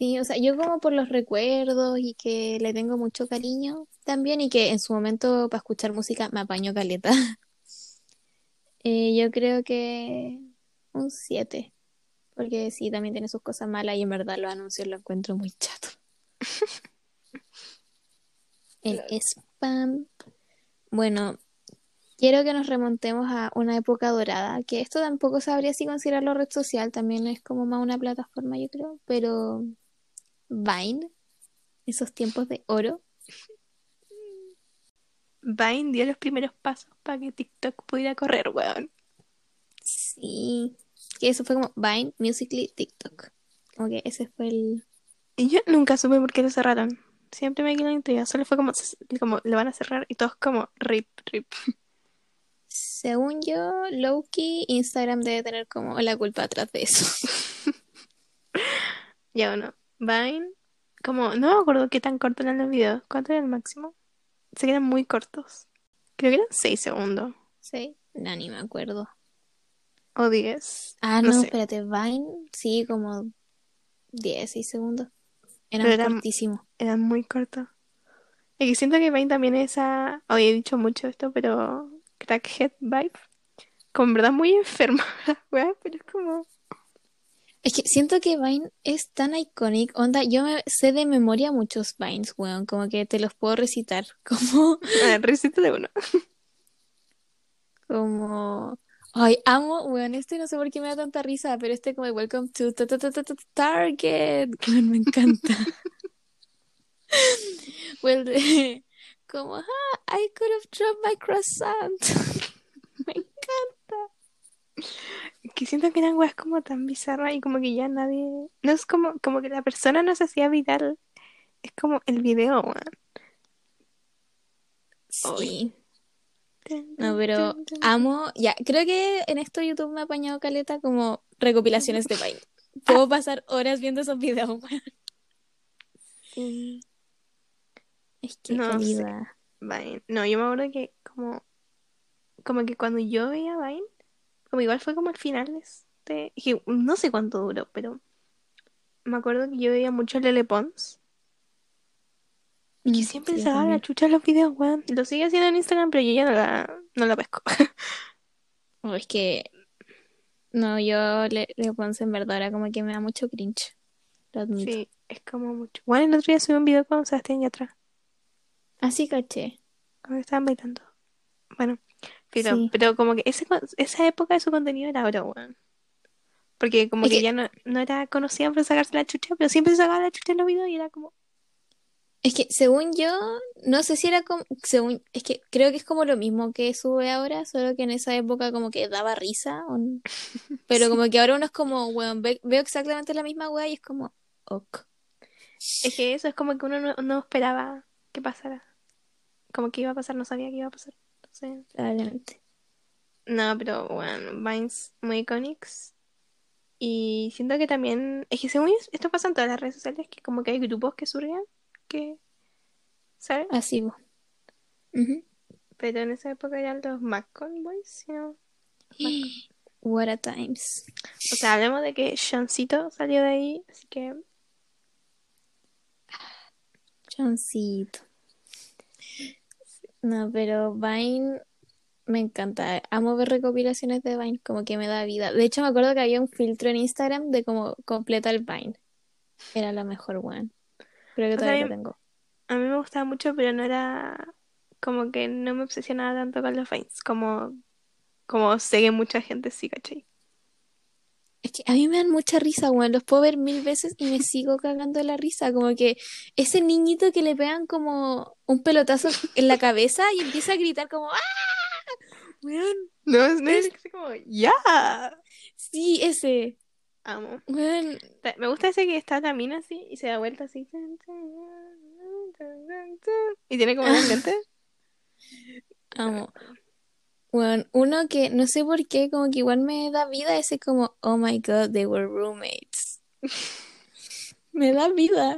Sí, o sea, yo como por los recuerdos y que le tengo mucho cariño también y que en su momento para escuchar música me apañó caleta. Eh, yo creo que un 7. Porque sí, también tiene sus cosas malas y en verdad los anuncios lo encuentro muy chato. El spam. Bueno, quiero que nos remontemos a una época dorada, que esto tampoco sabría si considerarlo red social, también es como más una plataforma, yo creo, pero Vine, esos tiempos de oro.
Vine dio los primeros pasos para que TikTok pudiera correr, weón.
Sí, que eso fue como Vine, Musically, TikTok. Como que ese fue el...
Y yo nunca supe por qué lo cerraron. Siempre me quedé la intriga. Solo fue como, como lo van a cerrar y todos como rip, rip.
Según yo, Loki, Instagram debe tener como la culpa atrás de eso.
Ya bueno, Vine, como, no me acuerdo qué tan cortos eran los videos. ¿Cuánto era el máximo? Se quedan muy cortos. Creo que eran 6 segundos.
¿Sí? No, ni me acuerdo.
O 10.
Ah,
No
no,
sé.
espérate, Vine, sí, como 10 segundos. Eran
eran-
cortísimos.
Eran muy cortos. Y que siento que Vine también es esa. Hoy he dicho mucho esto, pero crackhead vibe. Como en verdad muy enferma, weá, pero es como.
Es que siento que Vine es tan icónico. Onda, yo me sé de memoria muchos Vines, weón. Como que te los puedo recitar. Como,
Ah, recita de uno.
como. Ay, amo, weón. Este no sé por qué me da tanta risa, pero este como Welcome to ta- ta- ta- ta- ta- Target. Weón, me encanta. Well, de- como, ah, I could have dropped my croissant. Me encanta.
Que siento que eran weas como tan bizarras y como que ya nadie. No es como, como que la persona no se hacía viral. Es como el video, weón.
Sí. No, pero amo, ya, creo que en esto YouTube me ha apañado caleta como recopilaciones de Vine. Puedo pasar horas viendo esos videos, weón.
Sí.
Es que
No
calidad.
Vine. No, yo me acuerdo que como, como que cuando yo veía Vine, como igual fue como al final de este, que no sé cuánto duró, pero me acuerdo que yo veía mucho Lele Pons y
Mm,
siempre
sí, yo
sacaba la chucha los videos, weón. Lo sigue haciendo en Instagram, pero yo ya no la, no la pesco.
Oh, es que no, yo le, le Ponce en verdad ahora como que me da mucho cringe. Lo admito.
Sí, es como mucho. Bueno, el otro día subí un video con Sebastián Yatra,
Así caché.
cuando estaban bailando. Bueno, pero,
Sí.
pero como que ese, esa época de su contenido era oro, weón. Porque como
Es
que,
que-
ya no, no era conocida por sacarse la chucha, pero siempre se sacaba la chucha en los videos y era como...
Es que según yo, no sé si era como, según, es que creo que es como lo mismo que sube ahora, solo que en esa época como que daba risa, o pero como que ahora uno es como, weón, ve- veo exactamente la misma wea y es como, ok.
Es que eso es como que uno no, no esperaba que pasara. Como que iba a pasar, no sabía que iba a pasar. Entonces,
Probablemente.
no, pero bueno, Vines muy iconics. Y siento que también, es que según esto pasa en todas las redes sociales, que como que hay grupos que surgen, que, ¿sabes?
Así, bo. Ujú.
Pero en esa época eran los McCon Boys, ¿no?
What a times.
O sea, hablemos de que Seancito salió de ahí, así que
Choncito. No, pero Vine me encanta. Amo ver recopilaciones de Vine, como que me da vida. De hecho, me acuerdo que había un filtro en Instagram de como completa el Vine. Era la mejor one. Creo que
O sea,
todavía
a
lo tengo.
a mí me gustaba mucho, pero no era como que no me obsesionaba tanto con los Vines, como, como sé que mucha gente sí, ¿cachai?
Es que a mí me dan mucha risa, weón. Los puedo ver mil veces y me sigo cagando de la risa. Como que ese niñito que le pegan como un pelotazo en la cabeza y empieza a gritar como ¡Ah! Weón,
No, es, es así como, ¡ya!
sí, ese.
Amo.
Weón,
Me gusta ese que está mina así y se da vuelta así. Y tiene como los lentes.
amo. Weón, uno que no sé por qué, como que igual me da vida, ese como, oh my god, they were roommates. Me da vida.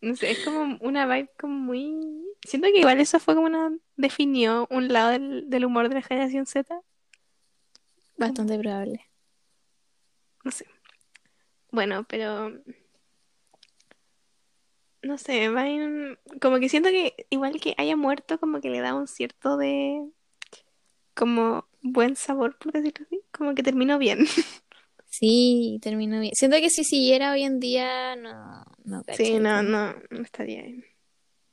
No sé, es como una vibe como muy... Siento que igual eso fue como una... Definió un lado del, del humor de la generación Z.
Bastante probable.
No sé. Bueno, pero... No sé, Vine... Como que siento que igual que haya muerto, como que le da un cierto de... Como buen sabor, por decirlo así. Como que terminó bien.
Sí, terminó bien. Siento que si siguiera hoy en día, no, no
Sí, no, no, no estaría bien.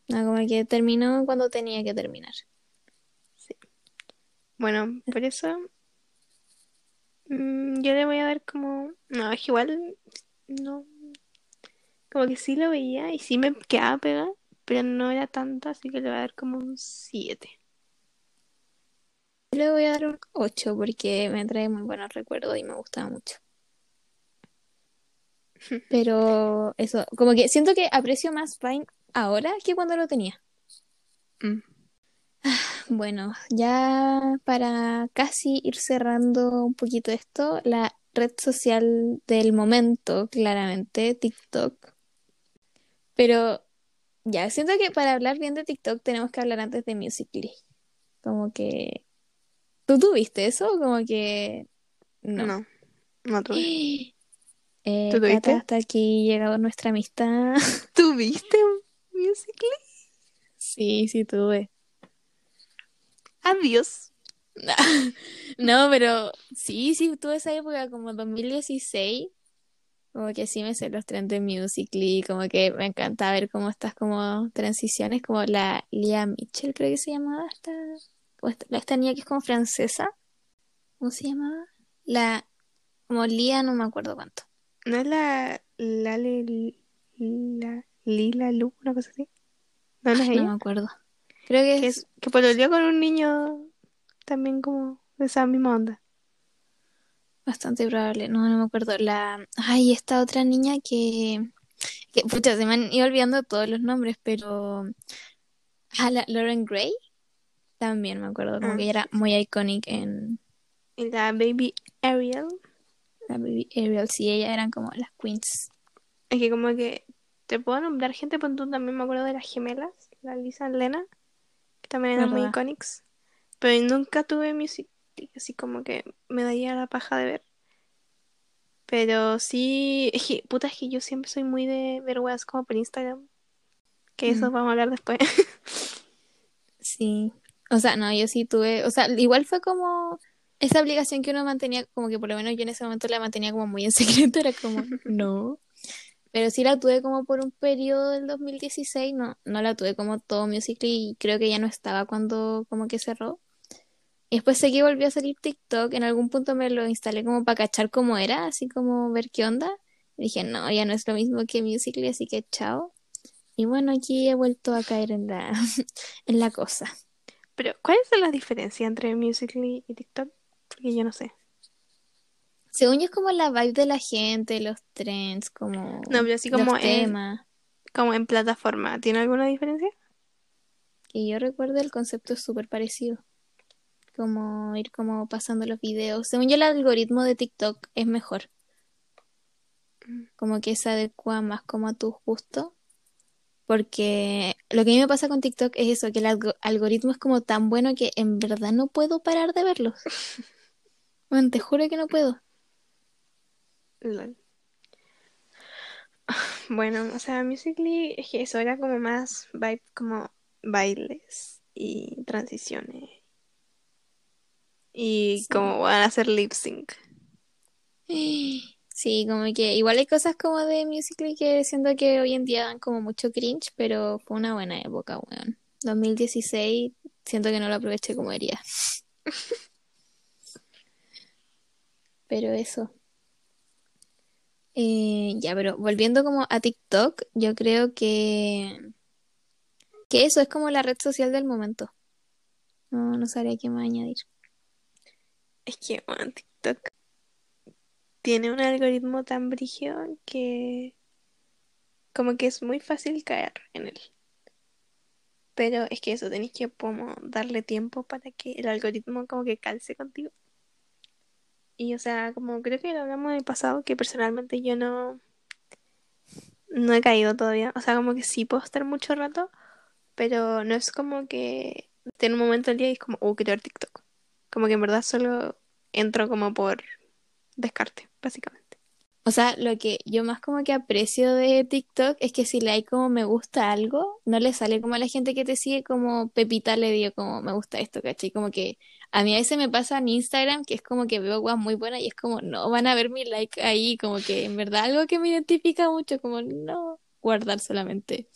No, como que terminó cuando tenía que terminar.
Bueno, por eso mm, yo le voy a dar como... No, es que igual no... Como que sí lo veía y sí me quedaba pegada, pero no era tanto, así que le voy a dar como un 7.
Le voy a dar un 8 porque me trae muy buenos recuerdos y me gustaba mucho. Pero eso, como que siento que aprecio más Vine ahora que cuando lo tenía.
Mm.
Bueno, ya para casi ir cerrando un poquito esto, la red social del momento, claramente, TikTok. Pero ya, siento que para hablar bien de TikTok tenemos que hablar antes de Musical.ly. Como que... ¿Tú tuviste eso? Como que... No.
No, no tuve.
Eh,
¿Tú tuviste?
Cata, hasta aquí llegado nuestra amistad.
¿Tuviste un Musical.ly?
Sí, sí tuve.
Adiós.
No, pero sí, sí, tuve esa época como 2016, como que sí me sé los trends de Musical.ly, como que me encanta ver cómo estas como transiciones, como la Lia Mitchell creo que se llamaba esta, esta, esta niña que es como francesa, ¿cómo se llamaba? La, como Lia, no me acuerdo cuánto.
¿No es la, la, la, Lila Lu, una cosa así?
¿No, no es ella? No me acuerdo. Creo que,
que
es...
Que día con un niño también como de esa misma onda.
Bastante probable, no, no me acuerdo. La, ay, esta otra niña que, que pucha, se me han ido olvidando todos los nombres, pero ah, la Lauren Gray también me acuerdo, como ah, que ella era muy icónica en
y la Baby Ariel.
La Baby Ariel, sí, ellas eran como las queens.
Es que como que te puedo nombrar gente, pero tú también me acuerdo de las gemelas, la Lisa y Lena, que también eran muy icónicas. Pero nunca tuve music, así como que me daría la paja de ver. Pero sí, es que, puta, es que yo siempre soy muy de ver weas como por Instagram. Que eso vamos a hablar después.
sí. O sea, no, yo sí tuve, o sea, igual fue como esa obligación que uno mantenía, como que por lo menos yo en ese momento la mantenía como muy en secreto, era como, no. Pero sí la tuve como por un periodo del 2016, no, no la tuve como todo Musical.ly y creo que ya no estaba cuando como que cerró. Y después sé que volvió a salir TikTok, en algún punto me lo instalé como para cachar cómo era, así como ver qué onda. Dije, no, ya no es lo mismo que Musical.ly, así que chao. Y bueno, aquí he vuelto a caer en la, en la cosa.
Pero, ¿cuál es la diferencia entre Musical.ly y TikTok? Porque yo no sé.
Según yo es como la vibe de la gente, los trends, como
no, pero así como en, como en plataforma. ¿Tiene alguna diferencia?
Que yo recuerdo el concepto es súper parecido. Como ir como pasando los videos. Según yo el algoritmo de TikTok es mejor. Mm. Como que se adecua más como a tus gustos. Porque lo que a mí me pasa con TikTok es eso, que el algoritmo es como tan bueno que en verdad no puedo parar de verlos. Bueno, te juro que no puedo.
Bueno, o sea, Musically es que eso era como más vibe, como bailes y transiciones. Y como van a hacer lip sync.
Sí, como que igual hay cosas como de Musically que siento que hoy en día dan como mucho cringe, pero fue una buena época, weón. 2016 siento que no lo aproveché como debería. pero eso. Eh, ya, pero volviendo como a TikTok, yo creo que, que eso es como la red social del momento. No, no sabría qué más añadir.
Es que, bueno, TikTok tiene un algoritmo tan brígido que como que es muy fácil caer en él. Pero es que eso, tenéis que como darle tiempo para que el algoritmo como que calce contigo. Y o sea, como creo que lo hablamos en el pasado, que personalmente yo no, no he caído todavía. O sea, como que sí puedo estar mucho rato, pero no es como que en un momento del día y es como, oh, quiero TikTok. Como que en verdad solo entro como por descarte, básicamente.
O sea, lo que yo más como que aprecio de TikTok es que si le hay como me gusta algo, no le sale como a la gente que te sigue como Pepita le dio como me gusta esto, ¿cachai? Como que a mí a veces me pasa en Instagram que es como que veo guas muy buenas y es como, no, van a ver mi like ahí, como que en verdad algo que me identifica mucho, como no, guardar solamente.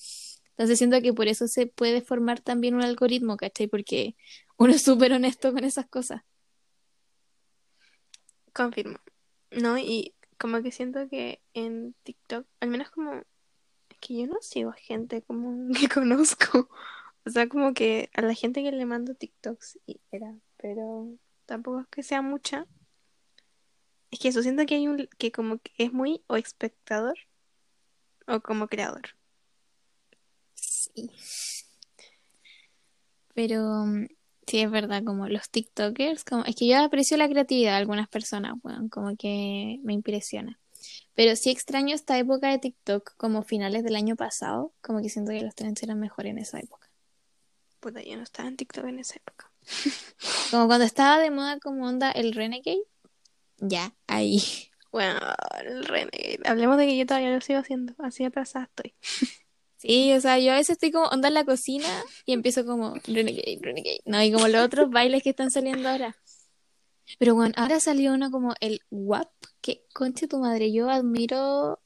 Entonces siento que por eso se puede formar también un algoritmo, ¿cachai? Porque uno es súper honesto con esas cosas.
Confirmo. No, y como que siento que en TikTok, al menos como es que yo no sigo a gente como que conozco. O sea, como que a la gente que le mando TikToks y era, pero tampoco es que sea mucha. Es que eso siento que hay un que como que es muy o espectador o como creador.
Sí. Pero Sí, es verdad, como los TikTokers, como, es que yo aprecio la creatividad de algunas personas, bueno, como que me impresiona. Pero sí extraño esta época de TikTok, como finales del año pasado, como que siento que los trends eran mejor en esa época.
Puta, yo no estaba en TikTok en esa época.
como cuando estaba de moda como onda el Renegade. Ya, ahí.
Bueno, el Renegade. Hablemos de que yo todavía lo sigo haciendo, así atrasada estoy.
Sí, o sea, yo a veces estoy como onda en la cocina y empiezo como Renegade, Renegade. No, y como los otros bailes que están saliendo ahora. Pero bueno, ahora salió uno como el WAP, que conche tu madre, yo admiro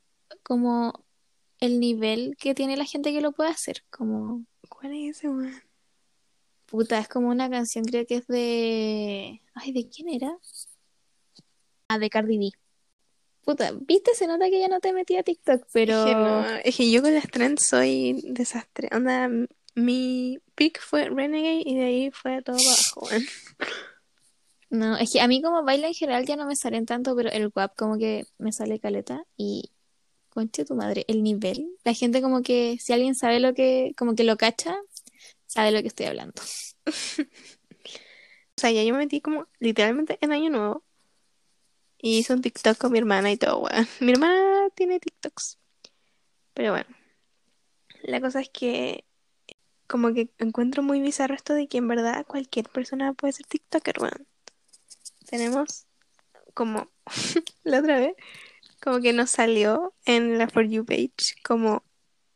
como el nivel que tiene la gente que lo puede hacer. Como,
¿Cuál es ese, weón?
puta, es como una canción, creo que es de. Ay, ¿de quién era? Ah, de Cardi B. Puta, viste, se nota que ya no te metí a TikTok, pero.
Es que, no, es que yo con las trends soy desastre. Onda, mi pick fue Renegade y de ahí fue todo para abajo, weón.
No, es que a mí como baile en general ya no me salen tanto, pero el WAP como que me sale caleta y conche tu madre, el nivel. La gente como que si alguien sabe lo que, como que lo cacha, sabe lo que estoy hablando.
O sea, ya yo me metí como literalmente en Año Nuevo. Y hice un TikTok con mi hermana y todo, weón. Mi hermana tiene TikToks. Pero bueno. La cosa es que como que encuentro muy bizarro esto de que en verdad cualquier persona puede ser TikToker, weón. Tenemos como la otra vez, como que nos salió en la For You page como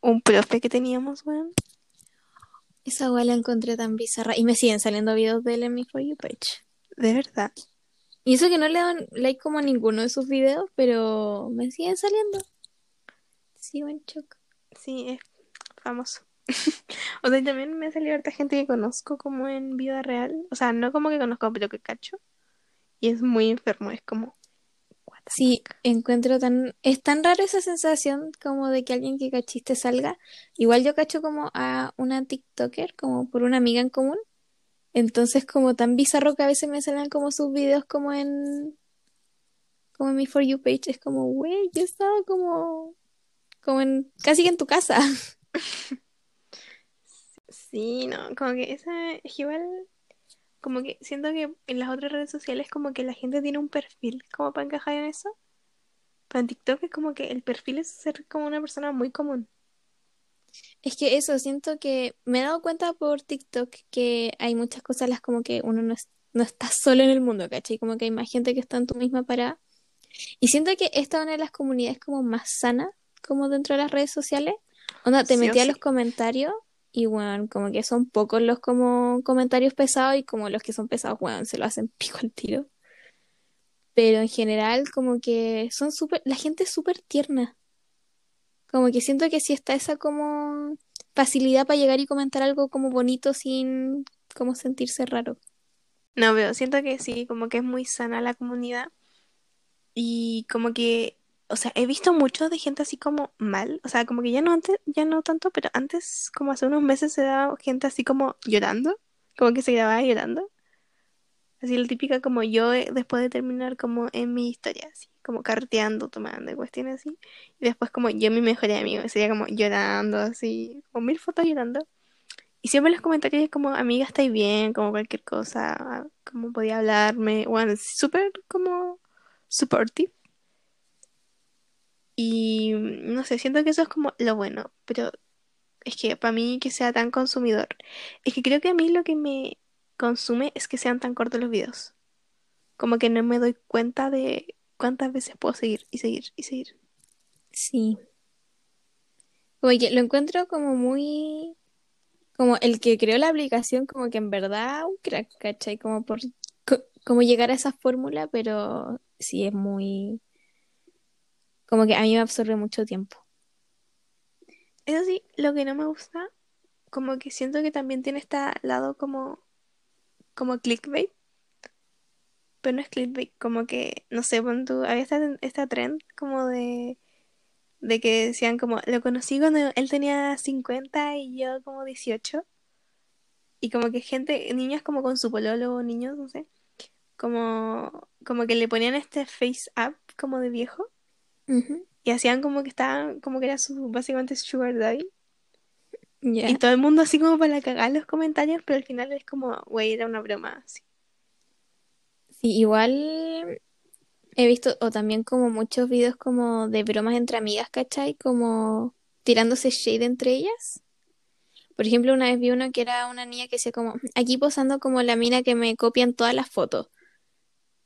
un profe que teníamos, weón.
Esa weá la encontré tan bizarra y me siguen saliendo videos de él en mi For You page.
De verdad.
Y eso que no le dan like como a ninguno de sus videos, pero me siguen saliendo. Sigo en shock.
Sí, es famoso. O sea, y también me ha salido harta gente que conozco como en vida real. O sea, no como que conozco, pero que cacho. Y es muy enfermo, es como...
Sí, encuentro tan... Es tan raro esa sensación como de que alguien que cachiste salga. Igual yo cacho como a una TikToker, como por una amiga en común. Entonces como tan bizarro que a veces me salen como sus videos como en... Como en mi For You page. Es como, güey, yo he estado como... Como en... Casi que en tu casa.
Sí, no, como que esa es igual... Como que siento que en las otras redes sociales como que la gente tiene un perfil como para encajar en eso. Pero en TikTok es como que el perfil es ser como una persona muy común.
Es que eso, siento que me he dado cuenta por TikTok que hay muchas cosas las como que uno no, es- no está solo en el mundo, ¿cachai? Como que hay más gente que está en tu misma parada. Y siento que esta es una de las comunidades como más sana, como dentro de las redes sociales. Onda, te
Sí o
metí a
sí.
los comentarios y, bueno, como que son pocos los como comentarios pesados y como los que son pesados, bueno, se lo hacen pico al tiro. Pero en general, como que son súper, la gente es súper tierna. Como que siento que sí está esa como facilidad para llegar y comentar algo como bonito sin como sentirse raro.
No, pero siento que sí, como que es muy sana la comunidad. Y como que, o sea, he visto mucho de gente así como mal. O sea, como que ya no antes, ya no tanto, pero antes, como hace unos meses, se daba gente así como llorando. Como que se grababa llorando. Así la típica como yo eh, después de terminar como en mi historia, así, como carteando, tomando cuestiones así. Y después como yo mi mejor amigo, sería como llorando, así, como mil fotos llorando. Y siempre en los comentarios es como, amiga, estáis bien, como cualquier cosa, como podía hablarme, bueno, súper como supportive. Y no sé, siento que eso es como lo bueno, pero es que para mí que sea tan consumidor, es que creo que a mí lo que me consume es que sean tan cortos los videos. Como que no me doy cuenta de cuántas veces puedo seguir y seguir y seguir.
Sí. Como que lo encuentro como muy como el que creó la aplicación como que en verdad un crack, ¿cachai? Como por co- como llegar a esa fórmula, pero sí es muy como que a mí me absorbe mucho tiempo.
Eso sí, lo que no me gusta, como que siento que también tiene este lado como, como clickbait. Pero no es clickbait, como que, no sé, había esta, esta trend como de, de que decían como, lo conocí cuando él tenía 50 y yo como 18. Y como que gente, niñas como con su pololo, niños, no sé, como, como que le ponían este face up como de viejo. Y hacían como que estaban, como que era su, básicamente su sugar daddy. Y todo el mundo así como para cagar los comentarios, pero al final es como, güey, era una broma, así.
Igual he visto, o también como muchos videos como de bromas entre amigas, ¿cachai? Como tirándose shade entre ellas. Por ejemplo, una vez vi uno que era una niña que decía como, aquí posando como la mina que me copian todas las fotos.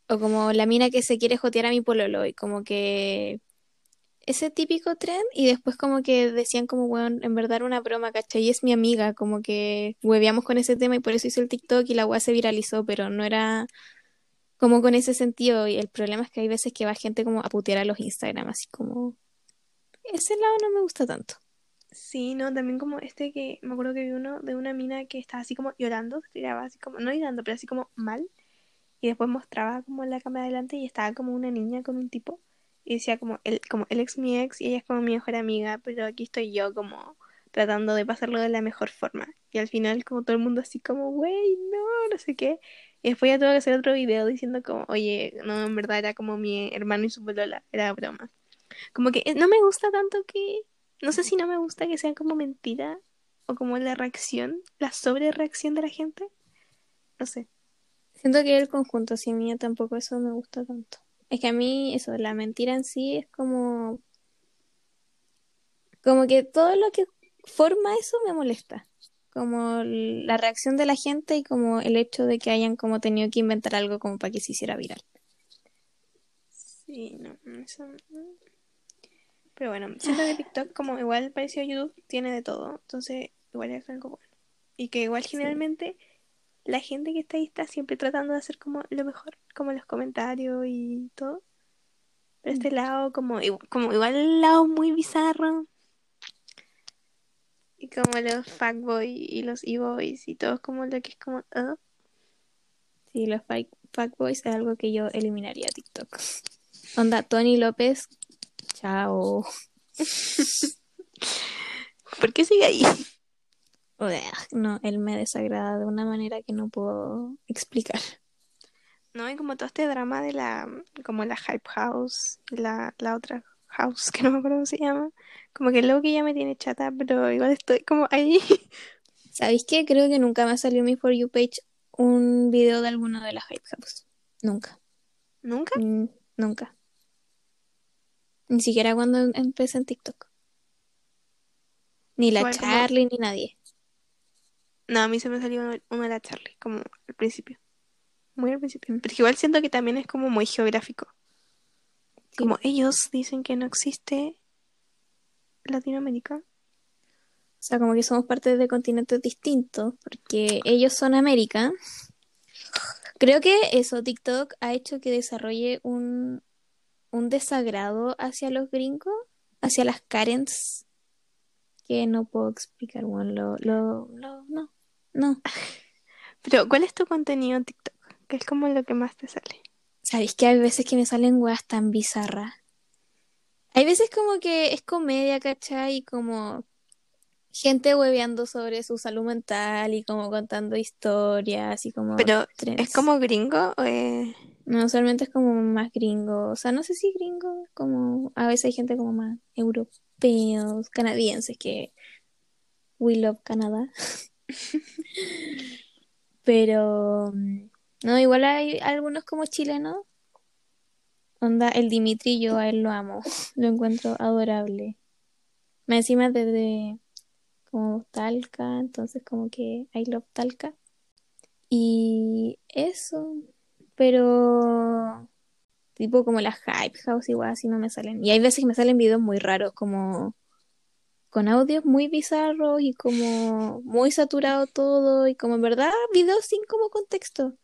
O como la mina que se quiere jotear a mi pololo y como que ese típico trend y después como que decían como, bueno, en verdad era una broma, ¿cachai? Y es mi amiga, como que hueveamos con ese tema y por eso hice el TikTok y la weá se viralizó, pero no era como con ese sentido. Y el problema es que hay veces que va gente como a putear a los Instagram, así como... Ese lado no me gusta tanto.
Sí, no, también como este que me acuerdo que vi uno de una mina que estaba así como llorando, tiraba así como, no llorando, pero así como mal. Y después mostraba como la cámara adelante y estaba como una niña con un tipo. Y decía como, él, como él es mi ex y ella es como mi mejor amiga, pero aquí estoy yo como tratando de pasarlo de la mejor forma. Y al final como todo el mundo así como, wey, no, no sé qué. Y después ya tuve que hacer otro video diciendo como, oye, no, en verdad era como mi hermano y su polola, era broma. Como que eh, no me gusta tanto que, no sé si no me gusta que sea como mentira o como la reacción, la sobre reacción de la gente. No sé.
Siento que el conjunto sin mía tampoco eso me gusta tanto. Es que a mí eso, la mentira en sí es como... Como que todo lo que forma eso me molesta. Como la reacción de la gente y como el hecho de que hayan como tenido que inventar algo como para que se hiciera viral.
Sí, no, eso... Pero bueno, siento que TikTok como igual parecido a YouTube tiene de todo. Entonces igual es algo bueno. Y que igual generalmente la gente que está ahí está siempre tratando de hacer como lo mejor, como los comentarios y todo. Pero este lado, como, como igual el lado muy bizarro. Y como los fuckboys y los e-boys y todo como lo que es como. Uh.
Sí, los fuckboys es algo que yo eliminaría a TikTok. Onda, Tony López, chao.
¿Por qué sigue ahí?
No, él me desagrada de una manera que no puedo explicar.
No, y como todo este drama de la, como la Hype House, la, la otra house, que no me acuerdo cómo se llama, como que luego que ya me tiene chata, pero igual estoy como ahí.
¿Sabéis qué? Creo que nunca me salió mi For You page un video de alguno de la Hype House. Nunca.
¿Nunca?
Mm, nunca. Ni siquiera cuando empecé en TikTok. Ni la Charlie, ni nadie.
No, a mí se me salió uno, de la Charlie, como al principio. Muy al principio. Pero igual siento que también es como muy geográfico. Como ellos dicen que no existe Latinoamérica. O
sea, como que somos parte de continentes distintos, porque ellos son América. Creo que eso, TikTok ha hecho que desarrolle un, un desagrado hacia los gringos, hacia las Karens, que no puedo explicar, bueno, lo, lo, lo, no. No.
Pero, ¿cuál es tu contenido en TikTok? ¿Qué es como lo que más te sale?
Sabéis que hay veces que me salen weas tan bizarras. Hay veces como que es comedia, ¿cachai? Y como gente hueveando sobre su salud mental y como contando historias y como...
Pero, ¿es como gringo o
No, usualmente es como más gringo. O sea, no sé si gringo, como... A veces hay gente como más europeos, canadienses que... We love Canadá. Pero, no, igual hay algunos como chilenos. Onda, el Dimitri, yo a él lo amo. Lo encuentro adorable. Me encima desde como Talca, entonces como que I love Talca. Y eso. Pero tipo como la Hype House igual así no me salen. Y hay veces que me salen videos muy raros como con audios muy bizarros y como muy saturado todo y como en verdad videos sin como contexto.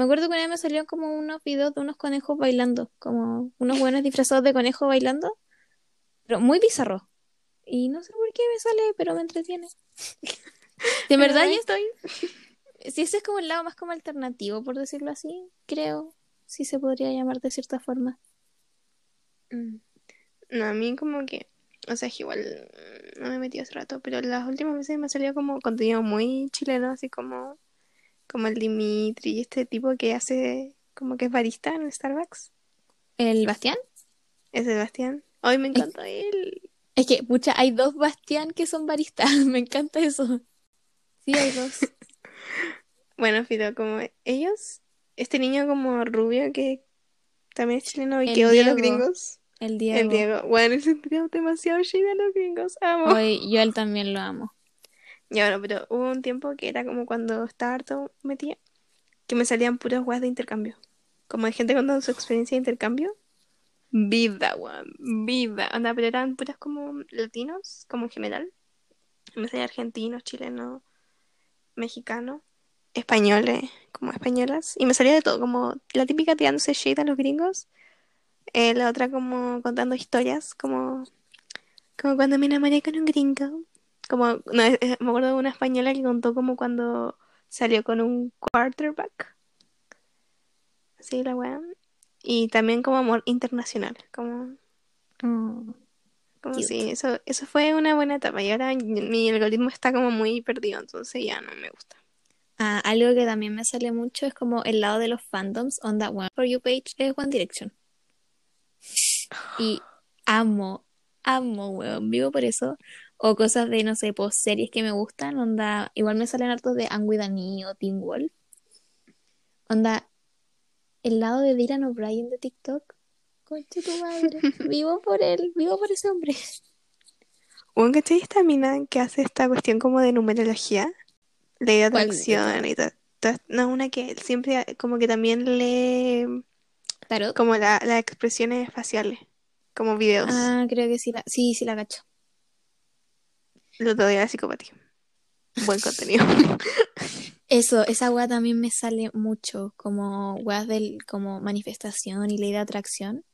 Me acuerdo que una vez me salieron como unos videos de unos conejos bailando, como unos buenos disfrazados de conejo bailando, pero muy bizarro. Y no sé por qué me sale, pero me entretiene. De verdad yo estoy... Si ese es como el lado más como alternativo, por decirlo así, creo, si se podría llamar de cierta forma.
Mm. No, a mí como que o sea, es igual no me he metido hace rato, pero las últimas veces me ha salido como contenido muy chileno, así como, como el Dimitri y este tipo que hace como que es barista en Starbucks.
¿El Bastián?
Es el Bastián. Hoy me encanta él.
Es que, pucha, hay dos Bastián que son baristas, me encanta eso. Sí, hay dos.
bueno, Fido, como ellos, este niño como rubio que también es chileno y que odia a los gringos.
El Diego.
El Diego. Bueno, ese tío demasiado chido a los gringos. Amo.
Hoy, yo él también lo amo.
Ya, bueno, pero hubo un tiempo que era como cuando estaba harto metía, que me salían puras weas de intercambio. Como de gente contando su experiencia de intercambio. vida, weón, vida. Anda, pero eran puras como latinos, como en general. Me salía argentinos, chilenos, mexicanos, españoles, como españolas. Y me salía de todo, como la típica tirándose shade a los gringos. Eh, la otra como contando historias, como, como cuando me enamoré con un gringo. Como, no, me acuerdo de una española que contó como cuando salió con un quarterback. Así la weá. Y también como amor internacional, como,
Mm,
como
cute.
sí, eso, eso fue una buena etapa. Y ahora mi algoritmo está como muy perdido, entonces ya no me gusta.
Ah, algo que también me sale mucho es como el lado de los fandoms, on that one for you page es One Direction. Y amo, amo, weón, vivo por eso. O cosas de, no sé, pues series que me gustan, onda, igual me salen hartos de Anne with an E o Teen Wolf. Onda, el lado de Dylan O'Brien de TikTok. Conche tu madre, vivo por él, vivo por ese hombre.
Bueno, ¿cachai esta mina que hace esta cuestión como de numerología? Ley de atracción y todo- No, una que siempre como que también lee
Tarot.
como la- las expresiones faciales, como videos.
Ah, creo que sí la, sí, sí la cacho.
Lo doy a la psicopatía. Buen contenido.
Eso, esa weá también me sale mucho, como weas del, como manifestación y ley de atracción.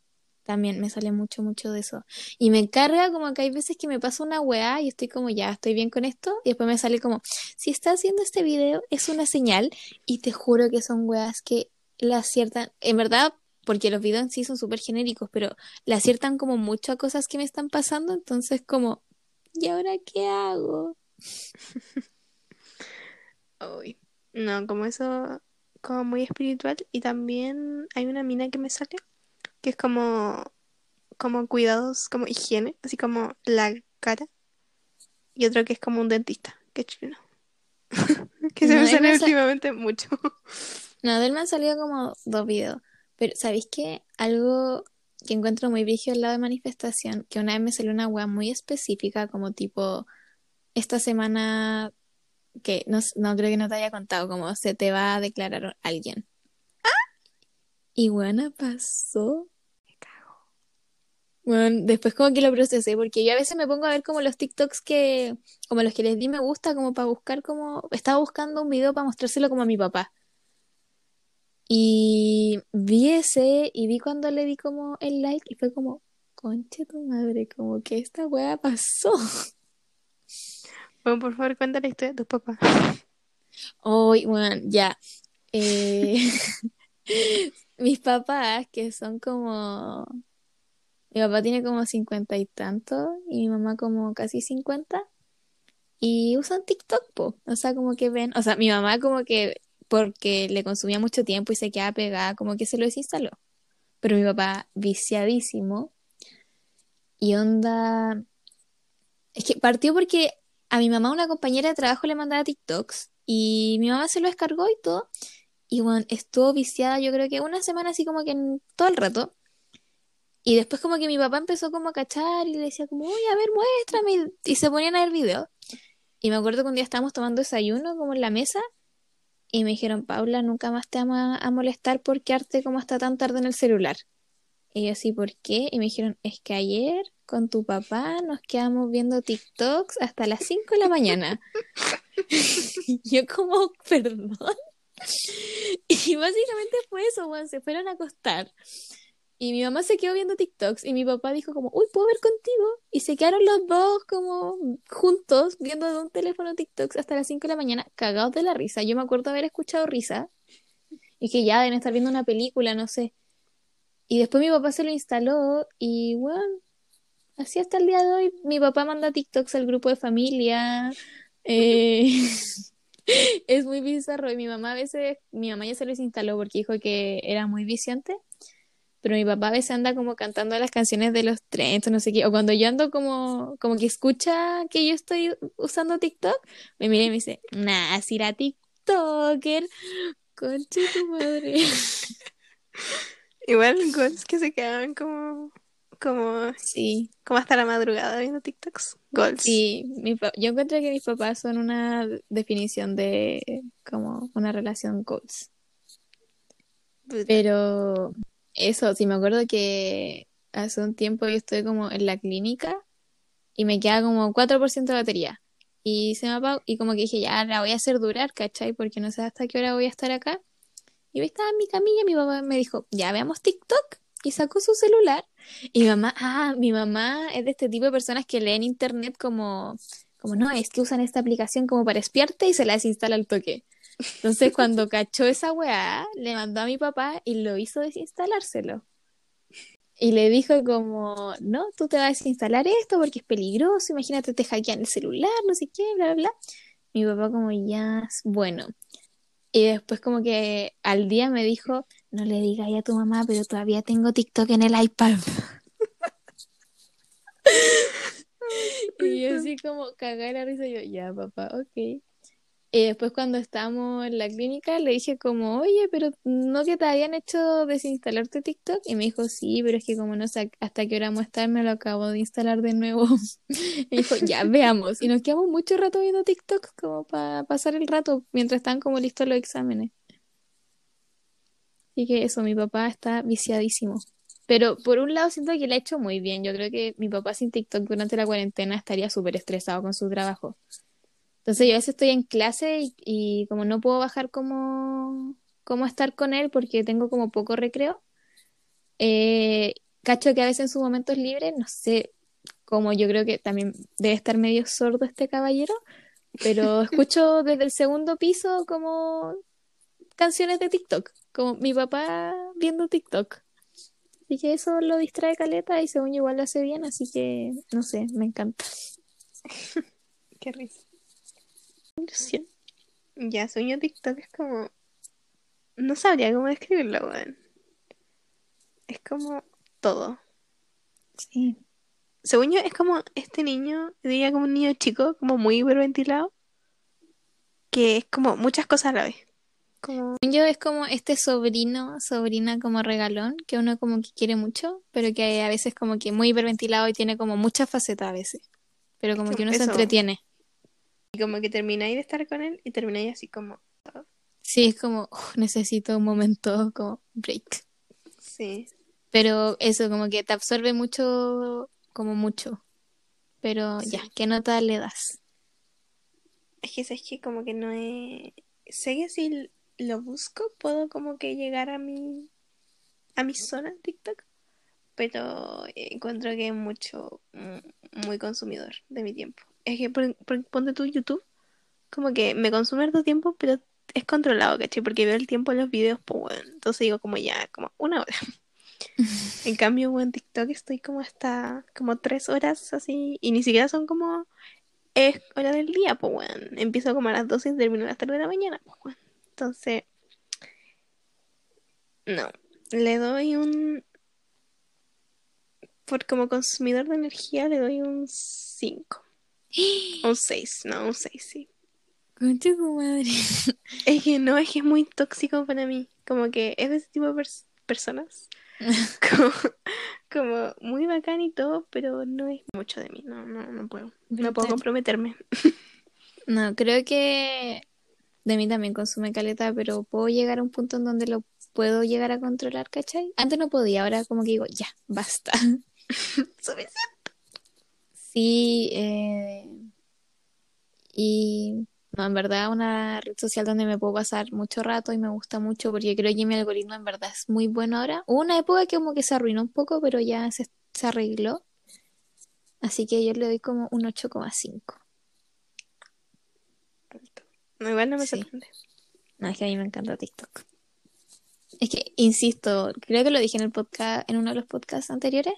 También me sale mucho, mucho de eso. Y me carga como que hay veces que me pasa una weá y estoy como, ya, estoy bien con esto. Y después me sale como, si está haciendo este video, es una señal. Y te juro que son weas que la aciertan. En verdad, porque los videos en sí son súper genéricos, pero le aciertan como mucho a cosas que me están pasando. Entonces, como, ¿y ahora qué hago?
Uy. No, como eso, como muy espiritual. Y también hay una mina que me sale, que es como, como cuidados, como higiene, así como la cara. Y otro que es como un dentista, que es chileno. que se
No,
me sale
me sa-
últimamente mucho.
No, de él me han salido como dos videos. Pero, ¿sabéis qué? Algo que encuentro muy brígido al lado de manifestación, que una vez me salió una wea muy específica, como tipo, esta semana, que no, no creo que no te haya contado, como se te va a declarar alguien. Y bueno, pasó. Bueno, después como que lo procesé, porque yo a veces me pongo a ver como los TikToks que, como los que les di me gusta, como para buscar como, estaba buscando un video para mostrárselo como a mi papá. Y vi ese y vi cuando le di como el like y fue como, conche tu madre, como que esta wea pasó.
Bueno, por favor, cuenta la historia de tus papás.
Hoy, bueno, ya. Eh, mis papás, que son como... Mi papá tiene como cincuenta y tantos y mi mamá como casi cincuenta. Y usan TikTok, po. O sea, como que ven... O sea, mi mamá como que porque le consumía mucho tiempo y se quedaba pegada, como que se lo desinstaló. Pero mi papá, viciadísimo. Y onda... Es que partió porque a mi mamá una compañera de trabajo le mandaba TikToks y mi mamá se lo descargó y todo. Y bueno, estuvo viciada yo creo que una semana así como que todo el rato. Y después como que mi papá empezó como a cachar y le decía como, uy, a ver, muéstrame. Y, se ponían a ver videos. Y me acuerdo que un día estábamos tomando desayuno como en la mesa y me dijeron, Paula, nunca más te vamos a, molestar por quedarte como hasta tan tarde en el celular. Y yo ¿por qué? Y me dijeron, es que ayer con tu papá nos quedamos viendo TikToks hasta las 5 de la mañana. Yo como, perdón. Y básicamente fue eso, weón, se fueron a acostar. Y mi mamá se quedó viendo TikToks y mi papá dijo como, uy, ¿puedo ver contigo? Y se quedaron los dos como juntos viendo de un teléfono TikToks hasta las 5 de la mañana, cagados de la risa. Yo me acuerdo haber escuchado risa y que ya deben estar viendo una película, no sé. Y después mi papá se lo instaló y, bueno, así hasta el día de hoy. Mi papá manda TikToks al grupo de familia. eh, es muy bizarro. Y mi mamá a veces, mi mamá ya se lo instaló porque dijo que era muy viciante. Pero mi papá a veces anda como cantando las canciones de los trends, no sé qué. O cuando yo ando como, como que escucha que yo estoy usando TikTok, me mira y me dice, nah, si era TikToker. Concha tu madre.
Igual goals que se quedaban como, como,
Sí.
como hasta la madrugada viendo TikToks. Goals.
Sí, mi yo encuentro que mis papás son una definición de como una relación goals.
Brutal.
Pero eso, sí me acuerdo que hace un tiempo yo estoy como en la clínica y me queda como 4% de batería. Y se me apagó, y como que dije, ya la voy a hacer durar, ¿cachai? Porque no sé hasta qué hora voy a estar acá. Y yo estaba en mi camilla, mi papá me dijo, ya veamos TikTok. Y sacó su celular. Y mi mamá, ah, mi mamá es de este tipo de personas que leen internet como, como no, es que usan esta aplicación como para espiarte y se la desinstala al toque. Entonces cuando cachó esa weá, le mandó a mi papá y lo hizo desinstalárselo. Y le dijo como, no, tú te vas a desinstalar esto porque es peligroso, imagínate te hackean el celular, no sé qué, bla, bla, bla. Mi papá como, ya, bueno. Y después como que al día me dijo, no le digas a tu mamá, pero todavía tengo TikTok en el iPad. y yo así como cagar la risa, yo, ya papá, ok. Y después cuando estábamos en la clínica le dije como, oye, pero no que te habían hecho desinstalarte TikTok. Y me dijo, sí, pero es que como no sé hasta qué hora estar, me lo acabo de instalar de nuevo. y dijo, ya, veamos. Y nos quedamos mucho rato viendo TikTok como para pasar el rato mientras están como listos los exámenes. Y que eso, mi papá está viciadísimo. Pero por un lado siento que le ha hecho muy bien. Yo creo que mi papá sin TikTok durante la cuarentena estaría súper estresado con su trabajo. Entonces yo a veces estoy en clase y, como no puedo bajar como, como estar con él porque tengo como poco recreo, eh, cacho que a veces en sus momentos libres, no sé, como yo creo que también debe estar medio sordo este caballero, pero escucho desde el segundo piso como canciones de TikTok, como mi papá viendo TikTok. Y que eso lo distrae caleta y según yo igual lo hace bien, así que no sé, me encanta.
Qué risa. Ya, sueño TikTok es como. No sabría cómo describirlo, weón. Es como todo.
Sí.
Según yo, es como este niño, diría como un niño chico, como muy hiperventilado, que es como muchas cosas a la vez.
Como... Yo es como este sobrino, sobrina como regalón, que uno como que quiere mucho, pero que a veces como que muy hiperventilado y tiene como muchas facetas a veces. Pero como que uno se entretiene.
Y como que termináis de estar con él y termináis así como...
Sí, es como, necesito un momento como break.
Sí.
Pero eso, como que te absorbe mucho, como mucho. Pero ya, ¿qué nota le das?
Es que es que como que no es... Sé que si lo busco puedo como que llegar a mi... a mi zona en TikTok. Pero encuentro que es mucho, mm, muy consumidor de mi tiempo es que ponte tu YouTube, como que me consume tu tiempo, pero es controlado, ¿cachai? Porque veo el tiempo en los videos, pues bueno, entonces digo como ya, como una hora. en cambio, en TikTok estoy como hasta como tres horas así, y ni siquiera son como es hora del día, pues bueno. Empiezo como a las 12 y termino a las 3 de la mañana, pues bueno. Entonces, no, le doy un... Por como consumidor de energía le doy un 5. Un 6, no, un 6, sí.
Concha tu madre.
Es que no, es que es muy tóxico para mí. Como que es de ese tipo de personas. como, muy bacán y todo, pero no es mucho de mí. No, no, no puedo. No puedo comprometerme.
no, creo que de mí también consume caleta, pero puedo llegar a un punto en donde lo puedo llegar a controlar, ¿cachai? Antes no podía, ahora como que digo, ya, basta.
Suficiente.
Sí, eh, y no, en verdad una red social donde me puedo pasar mucho rato y me gusta mucho porque creo que mi algoritmo en verdad es muy bueno ahora. Hubo una época que como que se arruinó un poco, pero ya se, arregló. Así que yo le doy como un 8,5.
No, igual no me sorprende.
No, es que a mí me encanta TikTok. Es que, insisto, creo que lo dije en el podcast, en uno de los podcasts anteriores,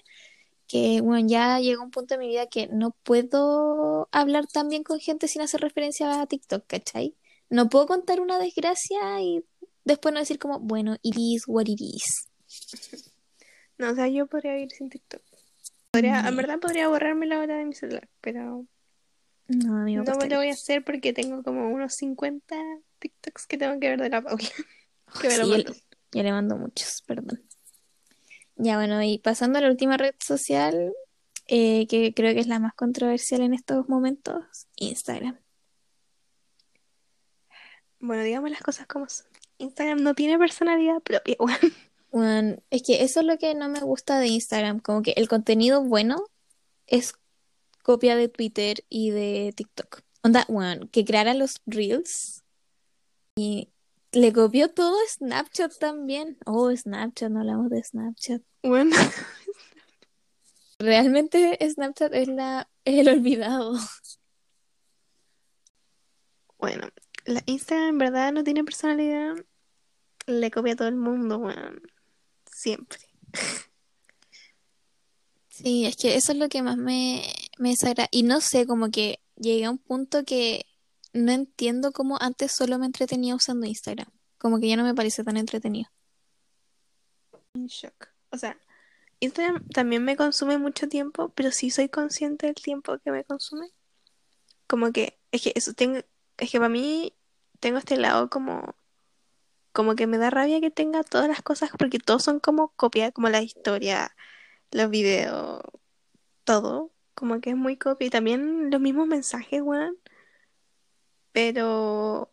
que bueno, ya llegó un punto de mi vida que no puedo hablar tan bien con gente sin hacer referencia a TikTok, ¿cachai? No puedo contar una desgracia y después no decir como, bueno, it is what it is.
No, o sea, yo podría vivir sin TikTok. Podría, En mm. verdad podría borrarme la hora de mi celular, pero no, me no lo voy a hacer porque tengo como unos 50 TikToks que tengo que ver de la Paula. que me lo
ya le mando muchos, perdón. Ya bueno, y pasando a la última red social, eh, que creo que es la más controversial en estos momentos, Instagram.
Bueno, digamos las cosas como son. Instagram no tiene personalidad propia.
Bueno, es que eso es lo que no me gusta de Instagram, como que el contenido bueno es copia de Twitter y de TikTok. Onda, bueno, que crearan los Reels y le copió todo Snapchat también. Oh, Snapchat, no hablamos de Snapchat.
Bueno,
Realmente Snapchat es la es el olvidado.
bueno, la Instagram en verdad no tiene personalidad. Le copia a todo el mundo, weón. Siempre.
Sí, es que eso es lo que más me, me desagrada. Y no sé, como que llegué a un punto que no entiendo cómo antes solo me entretenía usando Instagram. Como que ya no me parece tan entretenido.
En shock. O sea, Instagram también me consume mucho tiempo, pero sí soy consciente del tiempo que me consume. Como que, es que eso tengo, es que para mí tengo este lado como, como que me da rabia que tenga todas las cosas, porque todos son como copia, como la historia, los videos, todo. Como que es muy copia. Y también los mismos mensajes, weón. Pero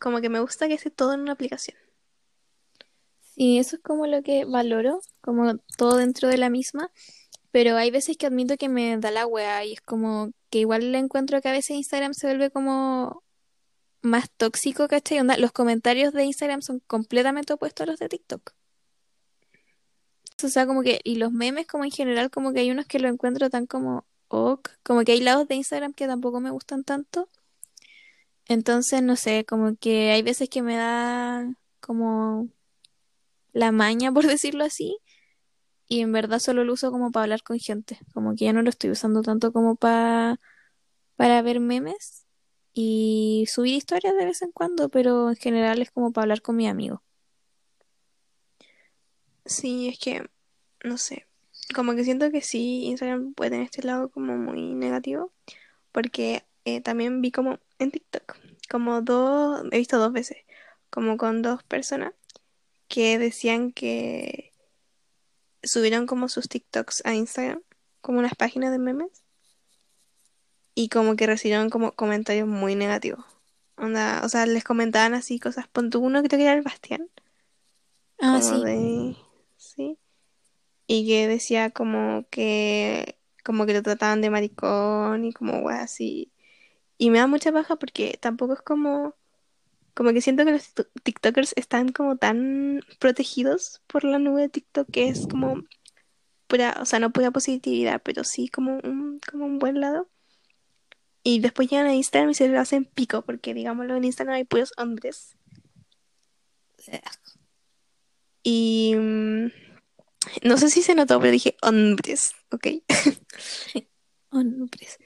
como que me gusta que esté todo en una aplicación.
Sí, eso es como lo que valoro, como todo dentro de la misma. Pero hay veces que admito que me da la wea y es como que igual le encuentro que a veces Instagram se vuelve como más tóxico, ¿cachai? Onda, los comentarios de Instagram son completamente opuestos a los de TikTok. O sea, como que, y los memes como en general, como que hay unos que lo encuentro tan como ok, como que hay lados de Instagram que tampoco me gustan tanto. Entonces, no sé, como que hay veces que me da como la maña, por decirlo así, y en verdad solo lo uso como para hablar con gente, como que ya no lo estoy usando tanto como para para ver memes y subir historias de vez en cuando, pero en general es como para hablar con mi amigo.
Sí, es que, no sé. Como que siento que sí, Instagram puede tener este lado como muy negativo. Porque eh, también vi como en TikTok, como dos, he visto dos veces, como con dos personas que decían que subieron como sus TikToks a Instagram, como unas páginas de memes, y como que recibieron como comentarios muy negativos. Onda, o sea, les comentaban así cosas. Pon uno que te quería el Bastián,
Ah, sí.
de, sí, y que decía como que, como que lo trataban de maricón y como weas así. Y me da mucha paja porque tampoco es como, como que siento que los tikto- TikTokers están como tan protegidos por la nube de TikTok que es como pura, o sea, no pura positividad, pero sí como un, como un buen lado. Y después llegan a Instagram y se lo hacen pico, porque digámoslo, en Instagram hay puros hombres. Y mm, no sé si se notó, pero dije hombres, ¿ok?
Hombres.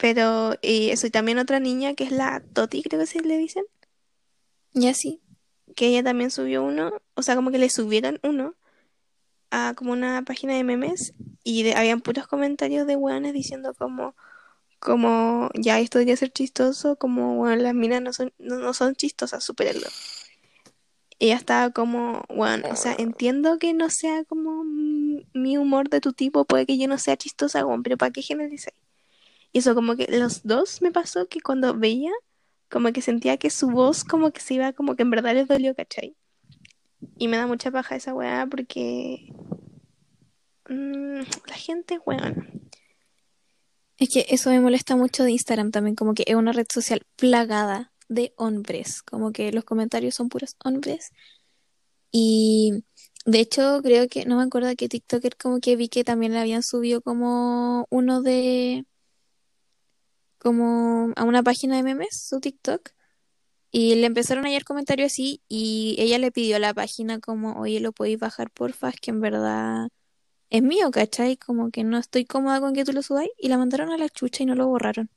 Pero y eso, y también otra niña que es la Toti, creo que se le dicen,
Ya sí.
que ella también subió uno, o sea, como que le subieron uno a como una página de memes y de- habían puros comentarios de weones diciendo como, como, ya esto debería ser chistoso, como, bueno, las minas no son, no, no son chistosas, supérenlo. Ella estaba como, bueno, o sea, entiendo que no sea como mm, mi humor de tu tipo, puede que yo no sea chistosa, weón, pero ¿para qué generalizar? Y eso como que los dos me pasó que cuando veía, como que sentía que su voz como que se iba, como que en verdad les dolió, ¿cachai? Y me da mucha paja esa weá porque mm, la gente, weón.
Es que eso me molesta mucho de Instagram también, como que es una red social plagada de hombres, como que los comentarios son puros hombres. Y de hecho creo que, no me acuerdo qué TikToker como que vi que también le habían subido como uno de, como a una página de memes, su TikTok. Y le empezaron a llegar comentarios así y ella le pidió a la página como, oye, lo podéis bajar porfa, es que en verdad es mío, ¿cachai? Como que no estoy cómoda con que tú lo subáis y la mandaron a la chucha y no lo borraron.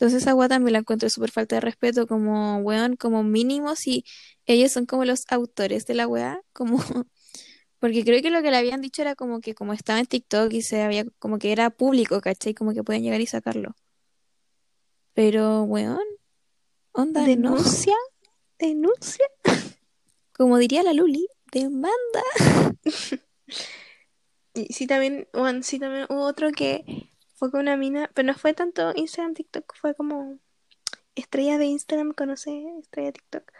Entonces weá también la encuentro súper falta de respeto, como weón, como mínimo si ellos son como los autores de la weá, como porque creo que lo que le habían dicho era como que como estaba en TikTok y se había como que era público, ¿cachai? Como que podían llegar y sacarlo. Pero weón, onda
Denuncia, denuncia.
como diría la Luli, demanda.
Y sí también, bueno, sí también hubo otro que fue con una mina, pero no fue tanto Instagram, TikTok, fue como estrella de Instagram, conoce estrella de TikTok,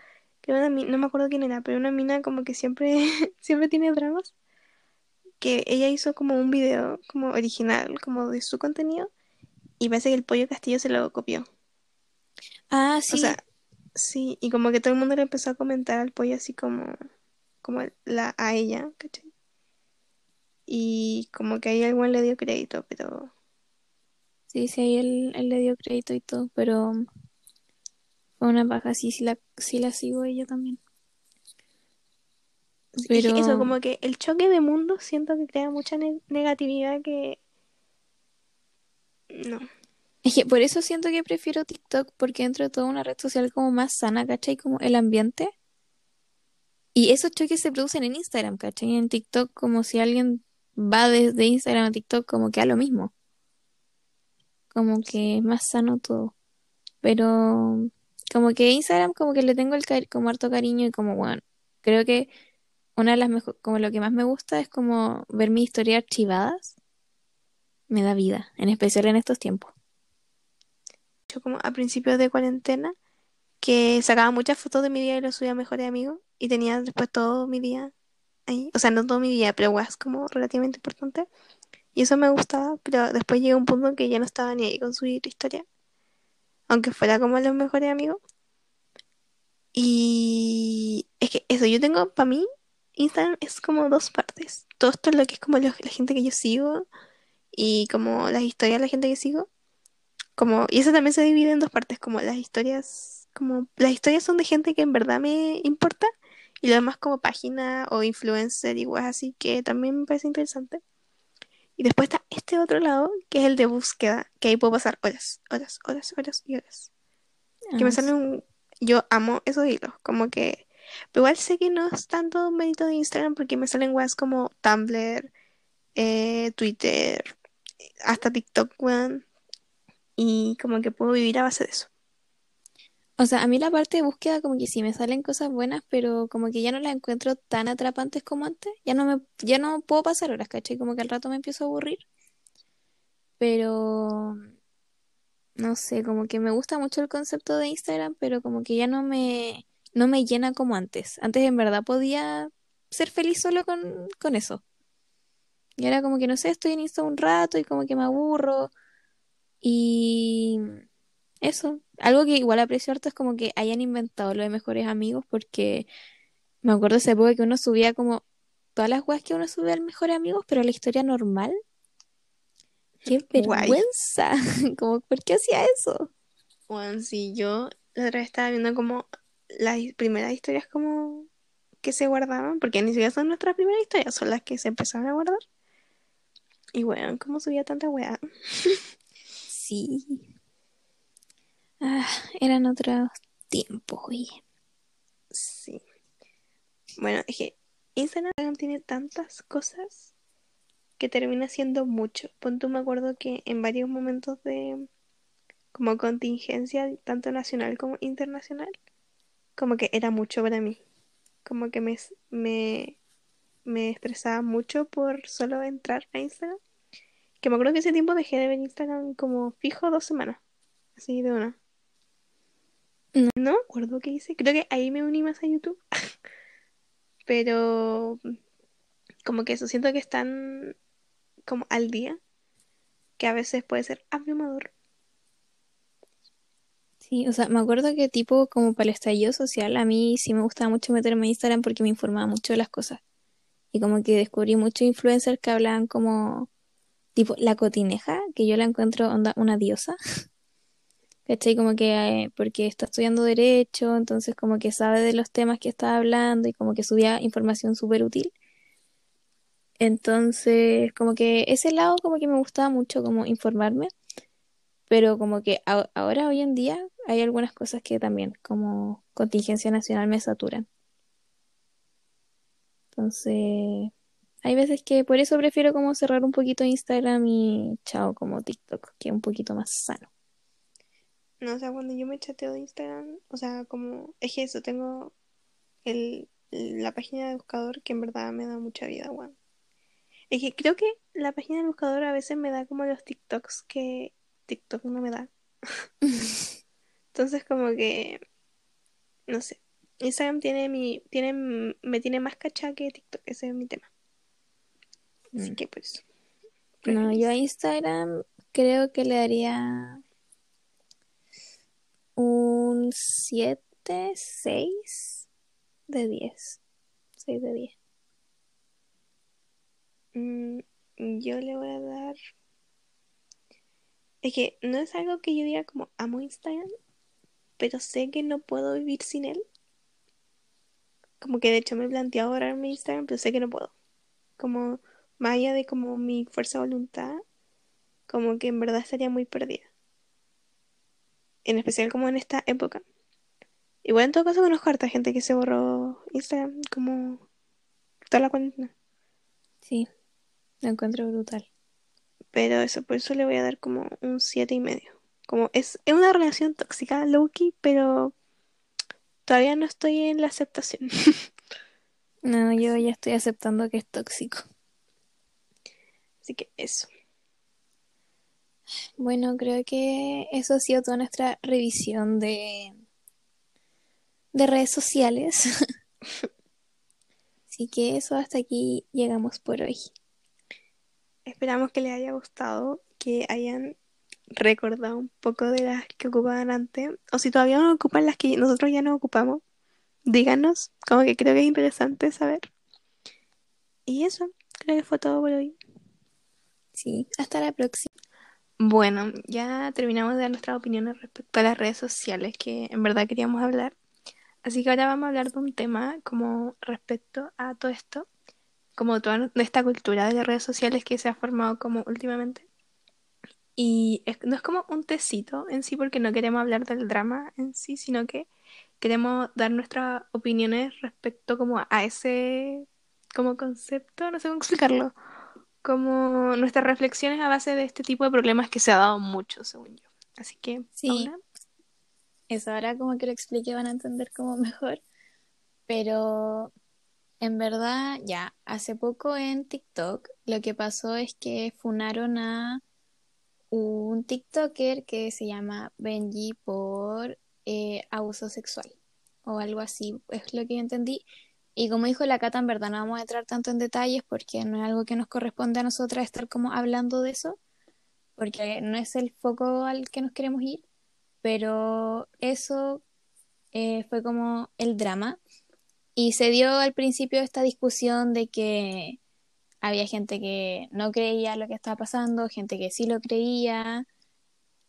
una no me acuerdo quién era, pero una mina como que siempre, siempre tiene dramas, que ella hizo como un video como original, como de su contenido, y parece que el Pollo Castillo se lo copió.
Ah,
O
sí.
sea, sí, y como que todo el mundo le empezó a comentar al Pollo así como, como la, a ella, ¿cachai? Y como que ahí alguien le dio crédito, pero
Sí, sí, ahí él, él le dio crédito y todo, pero una paja, sí, sí la, sí la sigo ella también. Pero
eso, como que el choque de mundos siento que crea mucha ne- negatividad que... No.
es que por eso siento que prefiero TikTok, porque dentro de toda una red social como más sana, ¿cachai? Como el ambiente. Y esos choques se producen en Instagram, ¿cachai? En TikTok, como si alguien va desde Instagram a TikTok, como que a lo mismo. Como que es más sano todo. Pero como que Instagram, como que le tengo el cari- como harto cariño y como, bueno, creo que una de las mejores, como lo que más me gusta es como ver mis historias archivadas. Me da vida, en especial en estos tiempos.
Yo como a principios de cuarentena, que sacaba muchas fotos de mi día y lo subía a mejores amigos, y tenía después todo mi día ahí. O sea, no todo mi día, pero weas como relativamente importante. Y eso me gustaba, pero después llegó un punto en que ya no estaba ni ahí con subir historia. Aunque fuera como los mejores amigos. Y es que eso, yo tengo, para mí, Instagram es como dos partes. Todo esto es lo que es como la gente que yo sigo y como las historias de la gente que sigo. Como, y eso también se divide en dos partes, como las historias, como las historias son de gente que en verdad me importa y lo demás como página o influencer igual así que también me parece interesante. Y después está este otro lado, que es el de búsqueda, que ahí puedo pasar horas, horas, horas, horas y horas. Que me
Ah,
sale un... Yo amo esos hilos, como que... Pero igual sé que no es tanto mérito de Instagram porque me salen weas como Tumblr, eh, Twitter, hasta TikTok, weón. Y como que puedo vivir a base de eso.
O sea, a mí la parte de búsqueda como que sí me salen cosas buenas, pero como que ya no las encuentro tan atrapantes como antes. Ya no me, ya no puedo pasar horas, ¿cachai? Como que al rato me empiezo a aburrir. Pero no sé, como que me gusta mucho el concepto de Instagram, pero como que ya no me, no me llena como antes. Antes en verdad podía ser feliz solo con, con eso. Y ahora como que no sé, estoy en Insta un rato y como que me aburro. Y eso, algo que igual aprecio harto es como que hayan inventado lo de mejores amigos, porque me acuerdo esa época que uno subía como todas las weas que uno sube al mejor amigos, pero la historia normal. ¡Qué vergüenza! Como, ¿por qué hacía eso?
Weón, sí, yo la otra vez estaba viendo como las primeras historias como que se guardaban, porque ni siquiera son nuestras primeras historias, son las que se empezaron a guardar. Y weón, ¿cómo subía tanta weá?
Sí. Ah, eran otros tiempos, oye.
Sí. Bueno, que Instagram tiene tantas cosas que termina siendo mucho. Pon tú, me acuerdo que en varios momentos de como contingencia, tanto nacional como internacional, como que era mucho para mí. Como que me, me, me estresaba mucho por solo entrar a Instagram. Que me acuerdo que ese tiempo dejé de ver Instagram como fijo dos semanas. Así de una.
No.
No me acuerdo qué hice. Creo que ahí me uní más a YouTube. Pero como que eso siento que están como al día. Que a veces puede ser abrumador.
Sí, o sea, me acuerdo que tipo como para el estallido social, a mí sí me gustaba mucho meterme en Instagram porque me informaba mucho de las cosas. Y como que descubrí muchos influencers que hablaban como tipo la cotineja, que yo la encuentro onda una diosa. ¿Cachai? Como que eh, porque está estudiando derecho, entonces como que sabe de los temas que estaba hablando y como que subía información súper útil. Entonces, como que ese lado como que me gustaba mucho como informarme, pero como que ahora hoy en día hay algunas cosas que también como contingencia nacional me saturan. Entonces, hay veces que por eso prefiero como cerrar un poquito Instagram y chao como TikTok, que es un poquito más sano.
No, o sea, cuando yo me chateo de Instagram, o sea, como, es que eso, tengo el, la página de buscador que en verdad me da mucha vida, weón. Es que creo que la página del buscador a veces me da como los TikToks que TikTok no me da. Entonces como que, no sé, Instagram tiene mi, tiene, me tiene más cachada que TikTok, ese es mi tema. Así
Mm.
que pues.
No, yo a Instagram creo que le daría un 7, 6 de 10. 6 de 10.
Mm, yo le voy a dar. Es que no es algo que yo diga como amo Instagram, pero sé que no puedo vivir sin él. Como que de hecho me he planteado borrarme Instagram, pero sé que no puedo. Como más allá de como mi fuerza de voluntad, como que en verdad estaría muy perdida. En especial como en esta época. Igual en todo caso conozco harta gente que se borró Instagram como toda la cuarentena.
Sí, lo encuentro brutal.
Pero eso, por eso le voy a dar como un siete y medio. Como es, es una relación tóxica, Loki, pero todavía no estoy en la aceptación.
No, yo ya estoy aceptando que es tóxico.
Así que eso.
Bueno, creo que eso ha sido toda nuestra revisión de, de redes sociales. Así que eso hasta aquí llegamos por hoy.
Esperamos que les haya gustado, que hayan recordado un poco de las que ocupaban antes. O si todavía no ocupan las que nosotros ya no ocupamos, díganos, como que creo que es interesante saber. Y eso, creo que fue todo por hoy.
Sí, hasta la próxima.
Bueno, ya terminamos de dar nuestras opiniones respecto a las redes sociales que en verdad queríamos hablar. Así que ahora vamos a hablar de un tema como respecto a todo esto, como toda esta cultura de las redes sociales que se ha formado como últimamente. Y es- no es como un tecito en sí porque no queremos hablar del drama en sí, sino que queremos dar nuestras opiniones respecto como a ese como concepto, no sé cómo explicarlo, como nuestras reflexiones a base de este tipo de problemas que se ha dado mucho, según yo. Así que
Sí.
ahora
Eso ahora como que lo expliqué van a entender como mejor. Pero en verdad, ya, hace poco en TikTok lo que pasó es que funaron a un TikToker que se llama Benji por eh, abuso sexual o algo así, es lo que yo entendí. Y como dijo la Cata, en verdad no vamos a entrar tanto en detalles porque no es algo que nos corresponde a nosotras estar como hablando de eso, porque no es el foco al que nos queremos ir, pero eso eh, fue como el drama. Y se dio al principio esta discusión de que había gente que no creía lo que estaba pasando, gente que sí lo creía.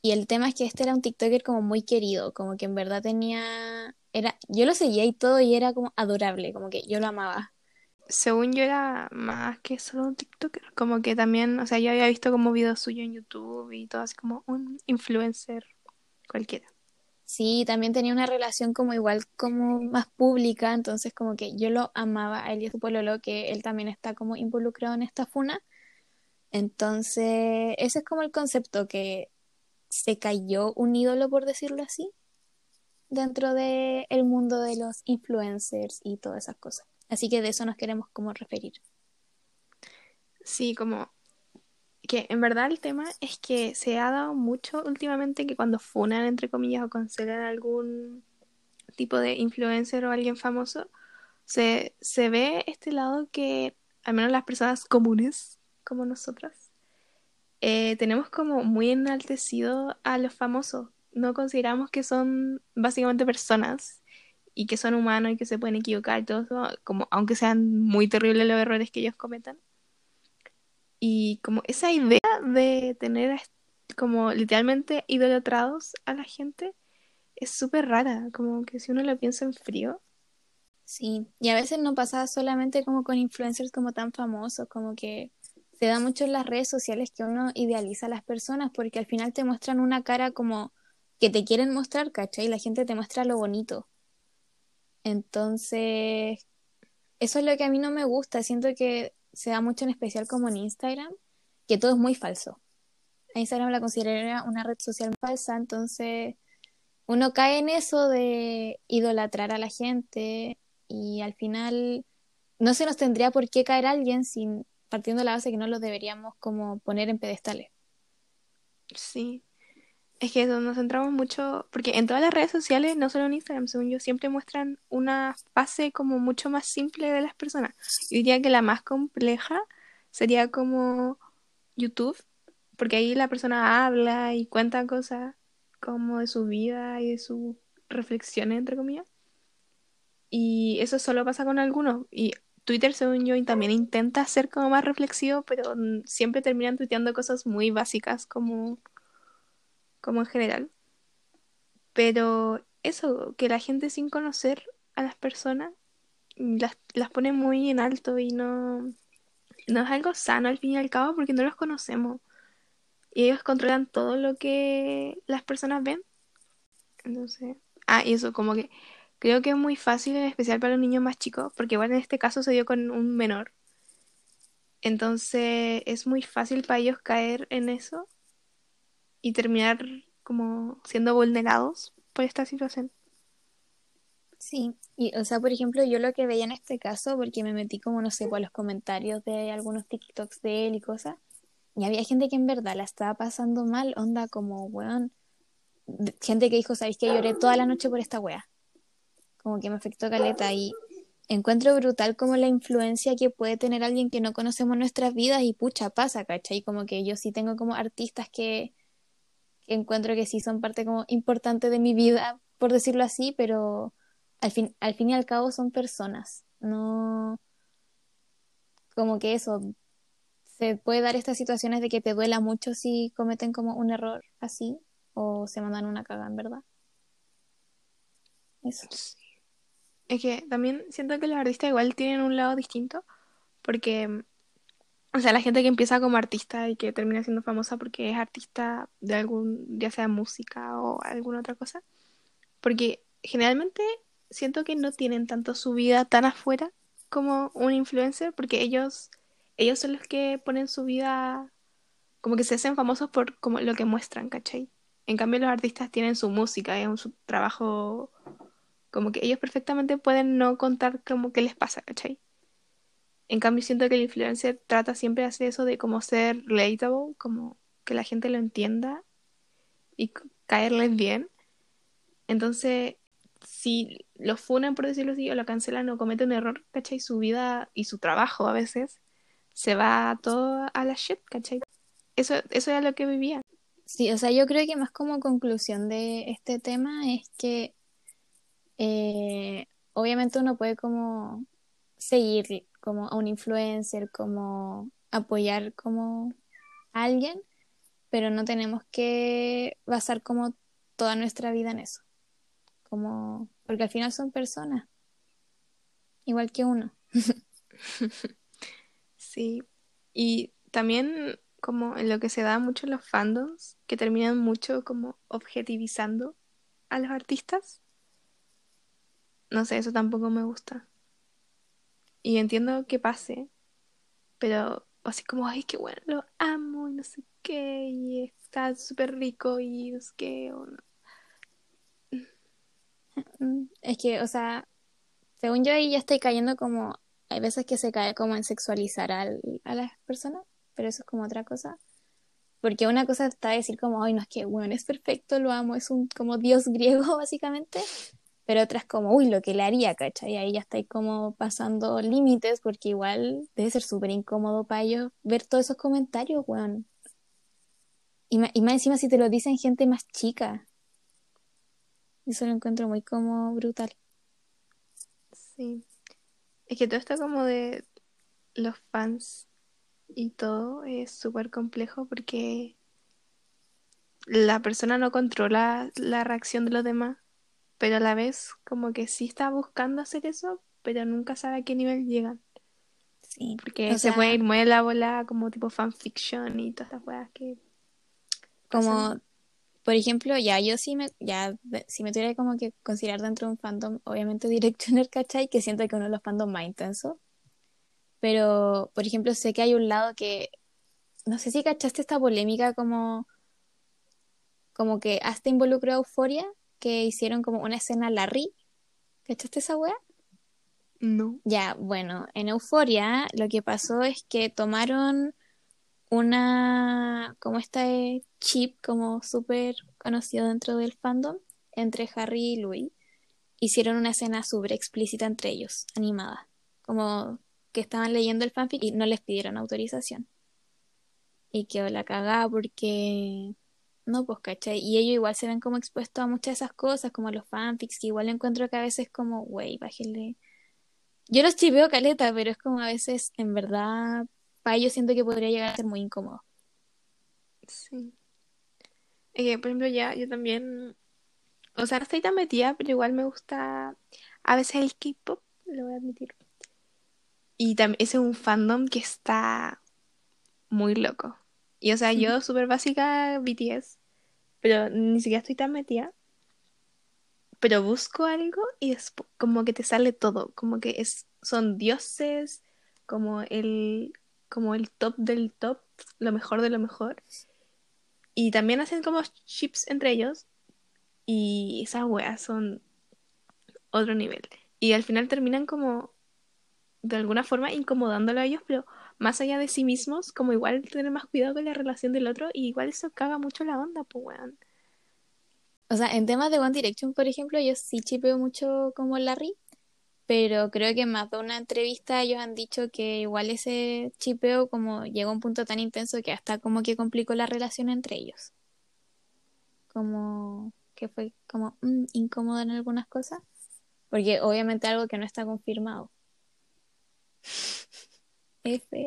Y el tema es que este era un TikToker como muy querido, como que en verdad tenía, era, yo lo seguía y todo y era como adorable, como que yo lo amaba.
según yo era más que solo un TikToker, como que también, o sea, yo había visto como videos suyos en YouTube y todo así como un influencer cualquiera.
Sí, también tenía una relación como igual como más pública, entonces como que yo lo amaba a él y a su pololo, que él también está como involucrado en esta funa. Entonces, ese es como el concepto, que se cayó un ídolo, por decirlo así, dentro del mundo de los influencers y todas esas cosas. Así que de eso nos queremos como referir.
Sí, como que en verdad el tema es que se ha dado mucho últimamente que cuando funan, entre comillas, o cancelan algún tipo de influencer o alguien famoso, se, se ve este lado que al menos las personas comunes como nosotras eh, tenemos como muy enaltecido a los famosos. No consideramos que son básicamente personas y que son humanos y que se pueden equivocar todo eso, como aunque sean muy terribles los errores que ellos cometan. Y como esa idea de tener como literalmente idolatrados a la gente es súper rara, como que si uno lo piensa en frío.
Sí, y a veces no pasa solamente como con influencers como tan famosos, como que se da mucho en las redes sociales que uno idealiza a las personas porque al final te muestran una cara como que te quieren mostrar, ¿cachai? Y la gente te muestra lo bonito. Entonces, eso es lo que a mí no me gusta. Siento que se da mucho en especial como en Instagram, que todo es muy falso. A Instagram la consideraría una red social falsa, entonces uno cae en eso de idolatrar a la gente y al final no se nos tendría por qué caer alguien sin partiendo de la base que no lo deberíamos como poner en pedestales.
Sí. Es que nos centramos mucho, porque en todas las redes sociales, no solo en Instagram, según yo, siempre muestran una fase como mucho más simple de las personas. Yo diría que la más compleja sería como YouTube, porque ahí la persona habla y cuenta cosas como de su vida y de sus reflexiones, entre comillas. Y eso solo pasa con algunos. Y Twitter, según yo, también intenta ser como más reflexivo, pero siempre terminan tuiteando cosas muy básicas como, como en general. Pero eso, que la gente sin conocer a las personas las, las pone muy en alto y no, no es algo sano al fin y al cabo porque no los conocemos. Y ellos controlan todo lo que las personas ven. Entonces, ah, y eso, como que creo que es muy fácil, en especial para los niños más chicos, porque igual en este caso se dio con un menor. Entonces, es muy fácil para ellos caer en eso y terminar como siendo vulnerados por esta situación.
Sí, y o sea, por ejemplo, yo lo que veía en este caso, porque me metí como, no sé, por los comentarios de algunos TikToks de él y cosas, y había gente que en verdad la estaba pasando mal, onda como, weón, gente que dijo, ¿sabéis que lloré toda la noche por esta wea? Como que me afectó caleta y encuentro brutal como la influencia que puede tener alguien que no conocemos nuestras vidas y pucha, pasa, ¿cachai? Como que yo sí tengo como artistas que, que encuentro que sí son parte como importante de mi vida, por decirlo así, pero al fin, al fin y al cabo son personas, no como que eso, se puede dar estas situaciones de que te duela mucho si cometen como un error así o se mandan una cagada, en verdad. Eso.
Es que también siento que los artistas igual tienen un lado distinto porque, o sea, la gente que empieza como artista y que termina siendo famosa porque es artista de algún, ya sea música o alguna otra cosa, porque generalmente siento que no tienen tanto su vida tan afuera como un influencer, porque ellos, ellos son los que ponen su vida, como que se hacen famosos por como lo que muestran, ¿cachai? En cambio los artistas tienen su música, es un trabajo, como que ellos perfectamente pueden no contar como qué les pasa, ¿cachai? En cambio siento que el influencer trata siempre de hacer eso de como ser relatable, como que la gente lo entienda y caerles bien. Entonces, si lo funan, por decirlo así, o lo cancelan o cometen un error, ¿cachai? Su vida y su trabajo a veces se va todo a la shit, ¿cachai? Eso, eso era lo que vivía.
Sí, o sea, yo creo que más como conclusión de este tema es que eh, obviamente uno puede como seguir como a un influencer, como apoyar como a alguien, pero no tenemos que basar como toda nuestra vida en eso como, porque al final son personas, igual que uno.
sí, y también como en lo que se da mucho los fandoms, que terminan mucho como objetivizando a los artistas. No sé, eso tampoco me gusta. Y entiendo que pase, pero así como, ay, qué bueno, lo amo y no sé qué, y está súper rico y es que, o no.
Es que, o sea, según yo ahí ya estoy cayendo como, hay veces que se cae como en sexualizar al, a las personas, pero eso es como otra cosa. Porque una cosa está decir como, ay, no es que, bueno, es perfecto, lo amo, es un como dios griego, básicamente. Pero otra es como, uy, lo que le haría, ¿cachai? Ahí ya estáis como pasando límites, porque igual debe ser súper incómodo para ellos ver todos esos comentarios, weón. Y, y más encima si te lo dicen gente más chica. Eso lo encuentro muy como brutal.
Sí. Es que todo esto como de los fans y todo es súper complejo porque la persona no controla la reacción de los demás, pero a la vez como que sí está buscando hacer eso, pero nunca sabe a qué nivel llegan. Sí. Porque se puede ir muy a la bola como tipo fanfiction y todas estas cosas que...
Como por ejemplo, ya yo sí me, ya, si me tuviera como que considerar dentro de un fandom, obviamente Directioner, ¿cachai? Que siento que uno de los fandoms más intensos. Pero, por ejemplo, sé que hay un lado que, no sé si cachaste esta polémica como, como que hasta involucró a Euforia, que hicieron como una escena Larry. ¿Cachaste esa wea?
No.
Ya, bueno, en Euforia lo que pasó es que tomaron una, como esta chip como súper conocido dentro del fandom, entre Harry y Louis, hicieron una escena súper explícita entre ellos, animada. Como que estaban leyendo el fanfic y no les pidieron autorización. Y quedó la cagada porque no, pues, ¿cachai? Y ellos igual se ven como expuestos a muchas de esas cosas, como los fanfics, que igual encuentro que a veces como, wey, bájenle. Yo los chiveo caleta, pero es como a veces, en verdad, para ellos siento que podría llegar a ser muy incómodo.
Sí. por ejemplo, ya, yo también, o sea, no estoy tan metida, pero igual me gusta a veces el K-pop, lo voy a admitir. Y también ese es un fandom que está muy loco. Y o sea, yo súper básica BTS, pero ni siquiera estoy tan metida. Pero busco algo y después como que te sale todo, como que es son dioses, como el como el top del top, lo mejor de lo mejor. Y también hacen como chips entre ellos y esas weas son otro nivel. Y al final terminan como de alguna forma incomodándolo a ellos, pero más allá de sí mismos, como igual tener más cuidado con la relación del otro, y igual eso caga mucho la onda, pues weón.
O sea, en temas de One Direction, por ejemplo, yo sí chipeo mucho como Larry, pero creo que más de una entrevista ellos han dicho que igual ese chipeo como llegó a un punto tan intenso que hasta como que complicó la relación entre ellos. Como que fue como mm, incómodo en algunas cosas, porque obviamente algo que no está confirmado.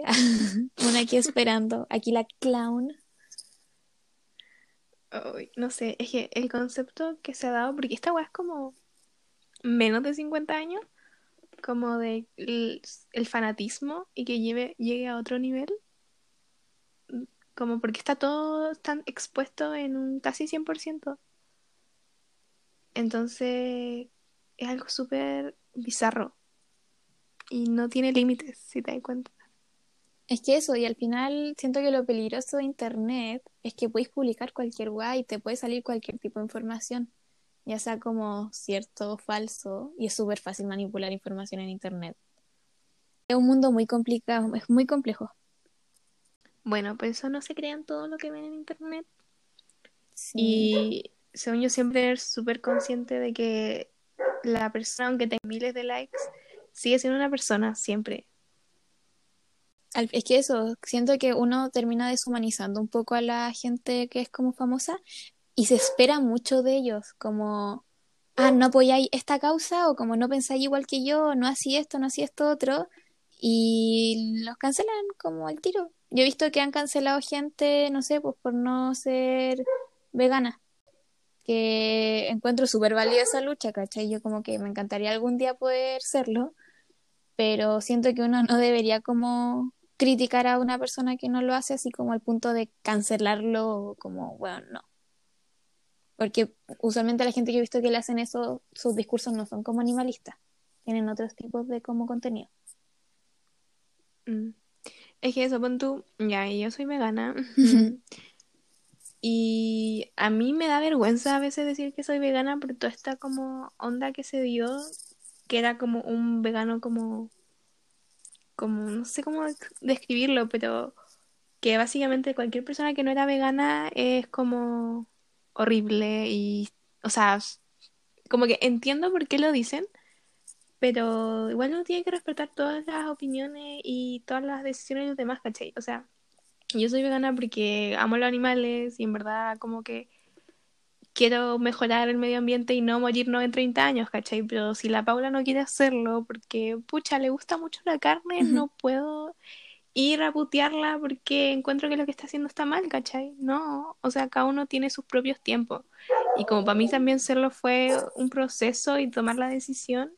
Una aquí esperando. Aquí la clown.
no sé, es que el concepto que se ha dado, porque esta weá es como menos de 50 años, como de el, fanatismo y que lleve, llegue a otro nivel, como porque está todo tan expuesto en un casi 100%. Entonces es algo súper bizarro y no tiene límites, si te das cuenta.
Es que eso, y al final siento que lo peligroso de Internet es que puedes publicar cualquier guay y te puede salir cualquier tipo de información, ya sea como cierto o falso, y es súper fácil manipular información en Internet. Es un mundo muy complicado, es muy complejo.
Bueno, pues eso no se crean todo lo que ven en Internet. Y según yo siempre es súper consciente de que la persona, aunque tenga miles de likes, sigue siendo una persona siempre.
Es que eso, siento que uno termina deshumanizando un poco a la gente que es como famosa y se espera mucho de ellos, como, ah, no apoyáis esta causa o como no pensáis igual que yo, no así esto, no así esto otro, y los cancelan como al tiro. Yo he visto que han cancelado gente, no sé, pues por no ser vegana, que encuentro súper válida esa lucha, ¿cachai? Yo como que me encantaría algún día poder serlo, pero siento que uno no debería como criticar a una persona que no lo hace así como al punto de cancelarlo como, bueno, no. Porque usualmente la gente que he visto que le hacen eso, sus discursos no son como animalistas, tienen otros tipos de como contenido.
Mm. Es que eso, pon tú, ya, yo soy vegana. y a mí me da vergüenza a veces decir que soy vegana por toda esta como onda que se dio, que era como un vegano como como, no sé cómo describirlo, pero que básicamente cualquier persona que no era vegana es como horrible y, o sea, como que entiendo por qué lo dicen, pero igual uno tiene que respetar todas las opiniones y todas las decisiones de los demás, ¿cachai? O sea, yo soy vegana porque amo los animales y en verdad como que quiero mejorar el medio ambiente y no morirnos en 30 años, ¿cachai? Pero si la Paula no quiere hacerlo porque, pucha, le gusta mucho la carne, no puedo ir a putearla porque encuentro que lo que está haciendo está mal, ¿cachai? No, o sea, cada uno tiene sus propios tiempos. Y como para mí también serlo fue un proceso y tomar la decisión,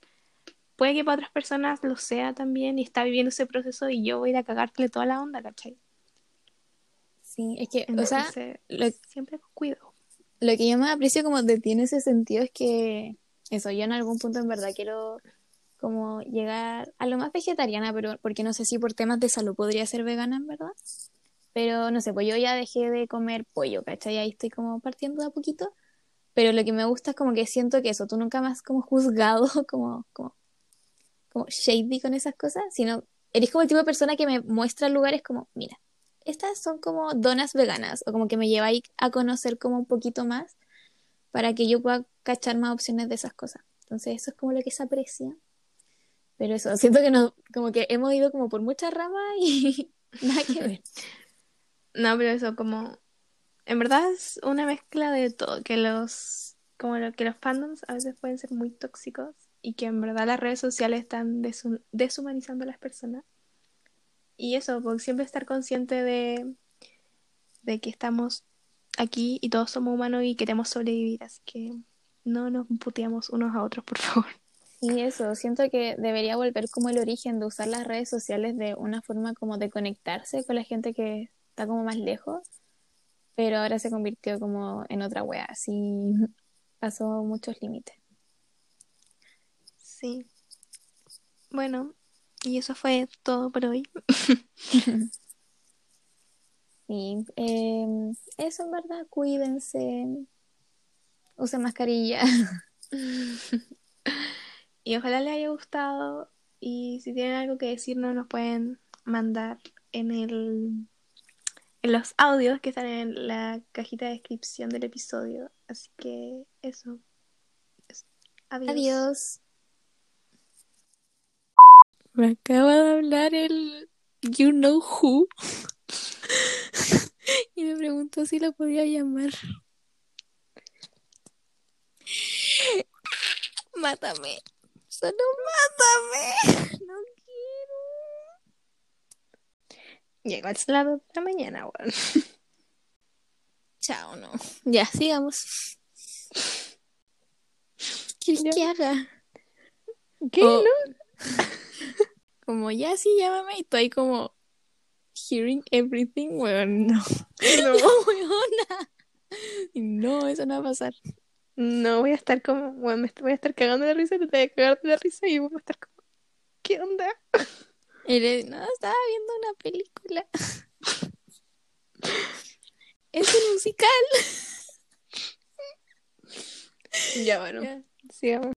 puede que para otras personas lo sea también y está viviendo ese proceso y yo voy a ir a cagarle toda la onda, ¿cachai?
Sí, es que, o sea,
siempre cuido
lo que yo más aprecio como de tiene ese sentido es que eso, yo en algún punto en verdad quiero como llegar a lo más vegetariana, pero porque no sé si por temas de salud podría ser vegana en verdad. Pero no sé, pues yo ya dejé de comer pollo, ¿cachai? Ahí estoy como partiendo de a poquito. Pero lo que me gusta es como que siento que eso, tú nunca más como juzgado, como, como, como shady con esas cosas, sino eres como el tipo de persona que me muestra lugares como, mira, estas son como donas veganas o como que me lleva a conocer como un poquito más para que yo pueda cachar más opciones de esas cosas. Entonces eso es como lo que se aprecia. Pero eso, siento que no, como que hemos ido como por muchas ramas y nada que ver.
No, pero eso como en verdad es una mezcla de todo, que los como lo, que los fandoms a veces pueden ser muy tóxicos y que en verdad las redes sociales están deshumanizando a las personas. Y eso, porque siempre estar consciente de, de que estamos aquí y todos somos humanos y queremos sobrevivir, así que no nos puteamos unos a otros, por favor.
Y eso, siento que debería volver como el origen de usar las redes sociales de una forma como de conectarse con la gente que está como más lejos, pero ahora se convirtió como en otra wea, así pasó muchos límites.
Sí. Bueno, y eso fue todo por hoy.
sí, em, eso en verdad, cuídense, usen mascarilla.
y ojalá les haya gustado. Y si tienen algo que decirnos, nos pueden mandar en el en los audios que están en la cajita de descripción del episodio. Así que eso. Adiós.
Adiós.
Me acaba de hablar el You Know Who. y me preguntó si lo podía llamar.
Mátame. Solo mátame. No quiero.
Llegó al lado de la mañana, weón.
Chao, no. Ya, sigamos. ¿Qué que haga?
¿Qué? Oh. ¿No?
Como ya sí, llámame y estoy como hearing everything, weón, no.
No,
weona. No, eso no va a pasar.
No, voy a estar como, bueno, me voy a estar cagando de risa, te voy a cagar de risa y voy a estar como, ¿qué onda?
Eres, no, estaba viendo una película. es un musical.
Ya, bueno, sigamos.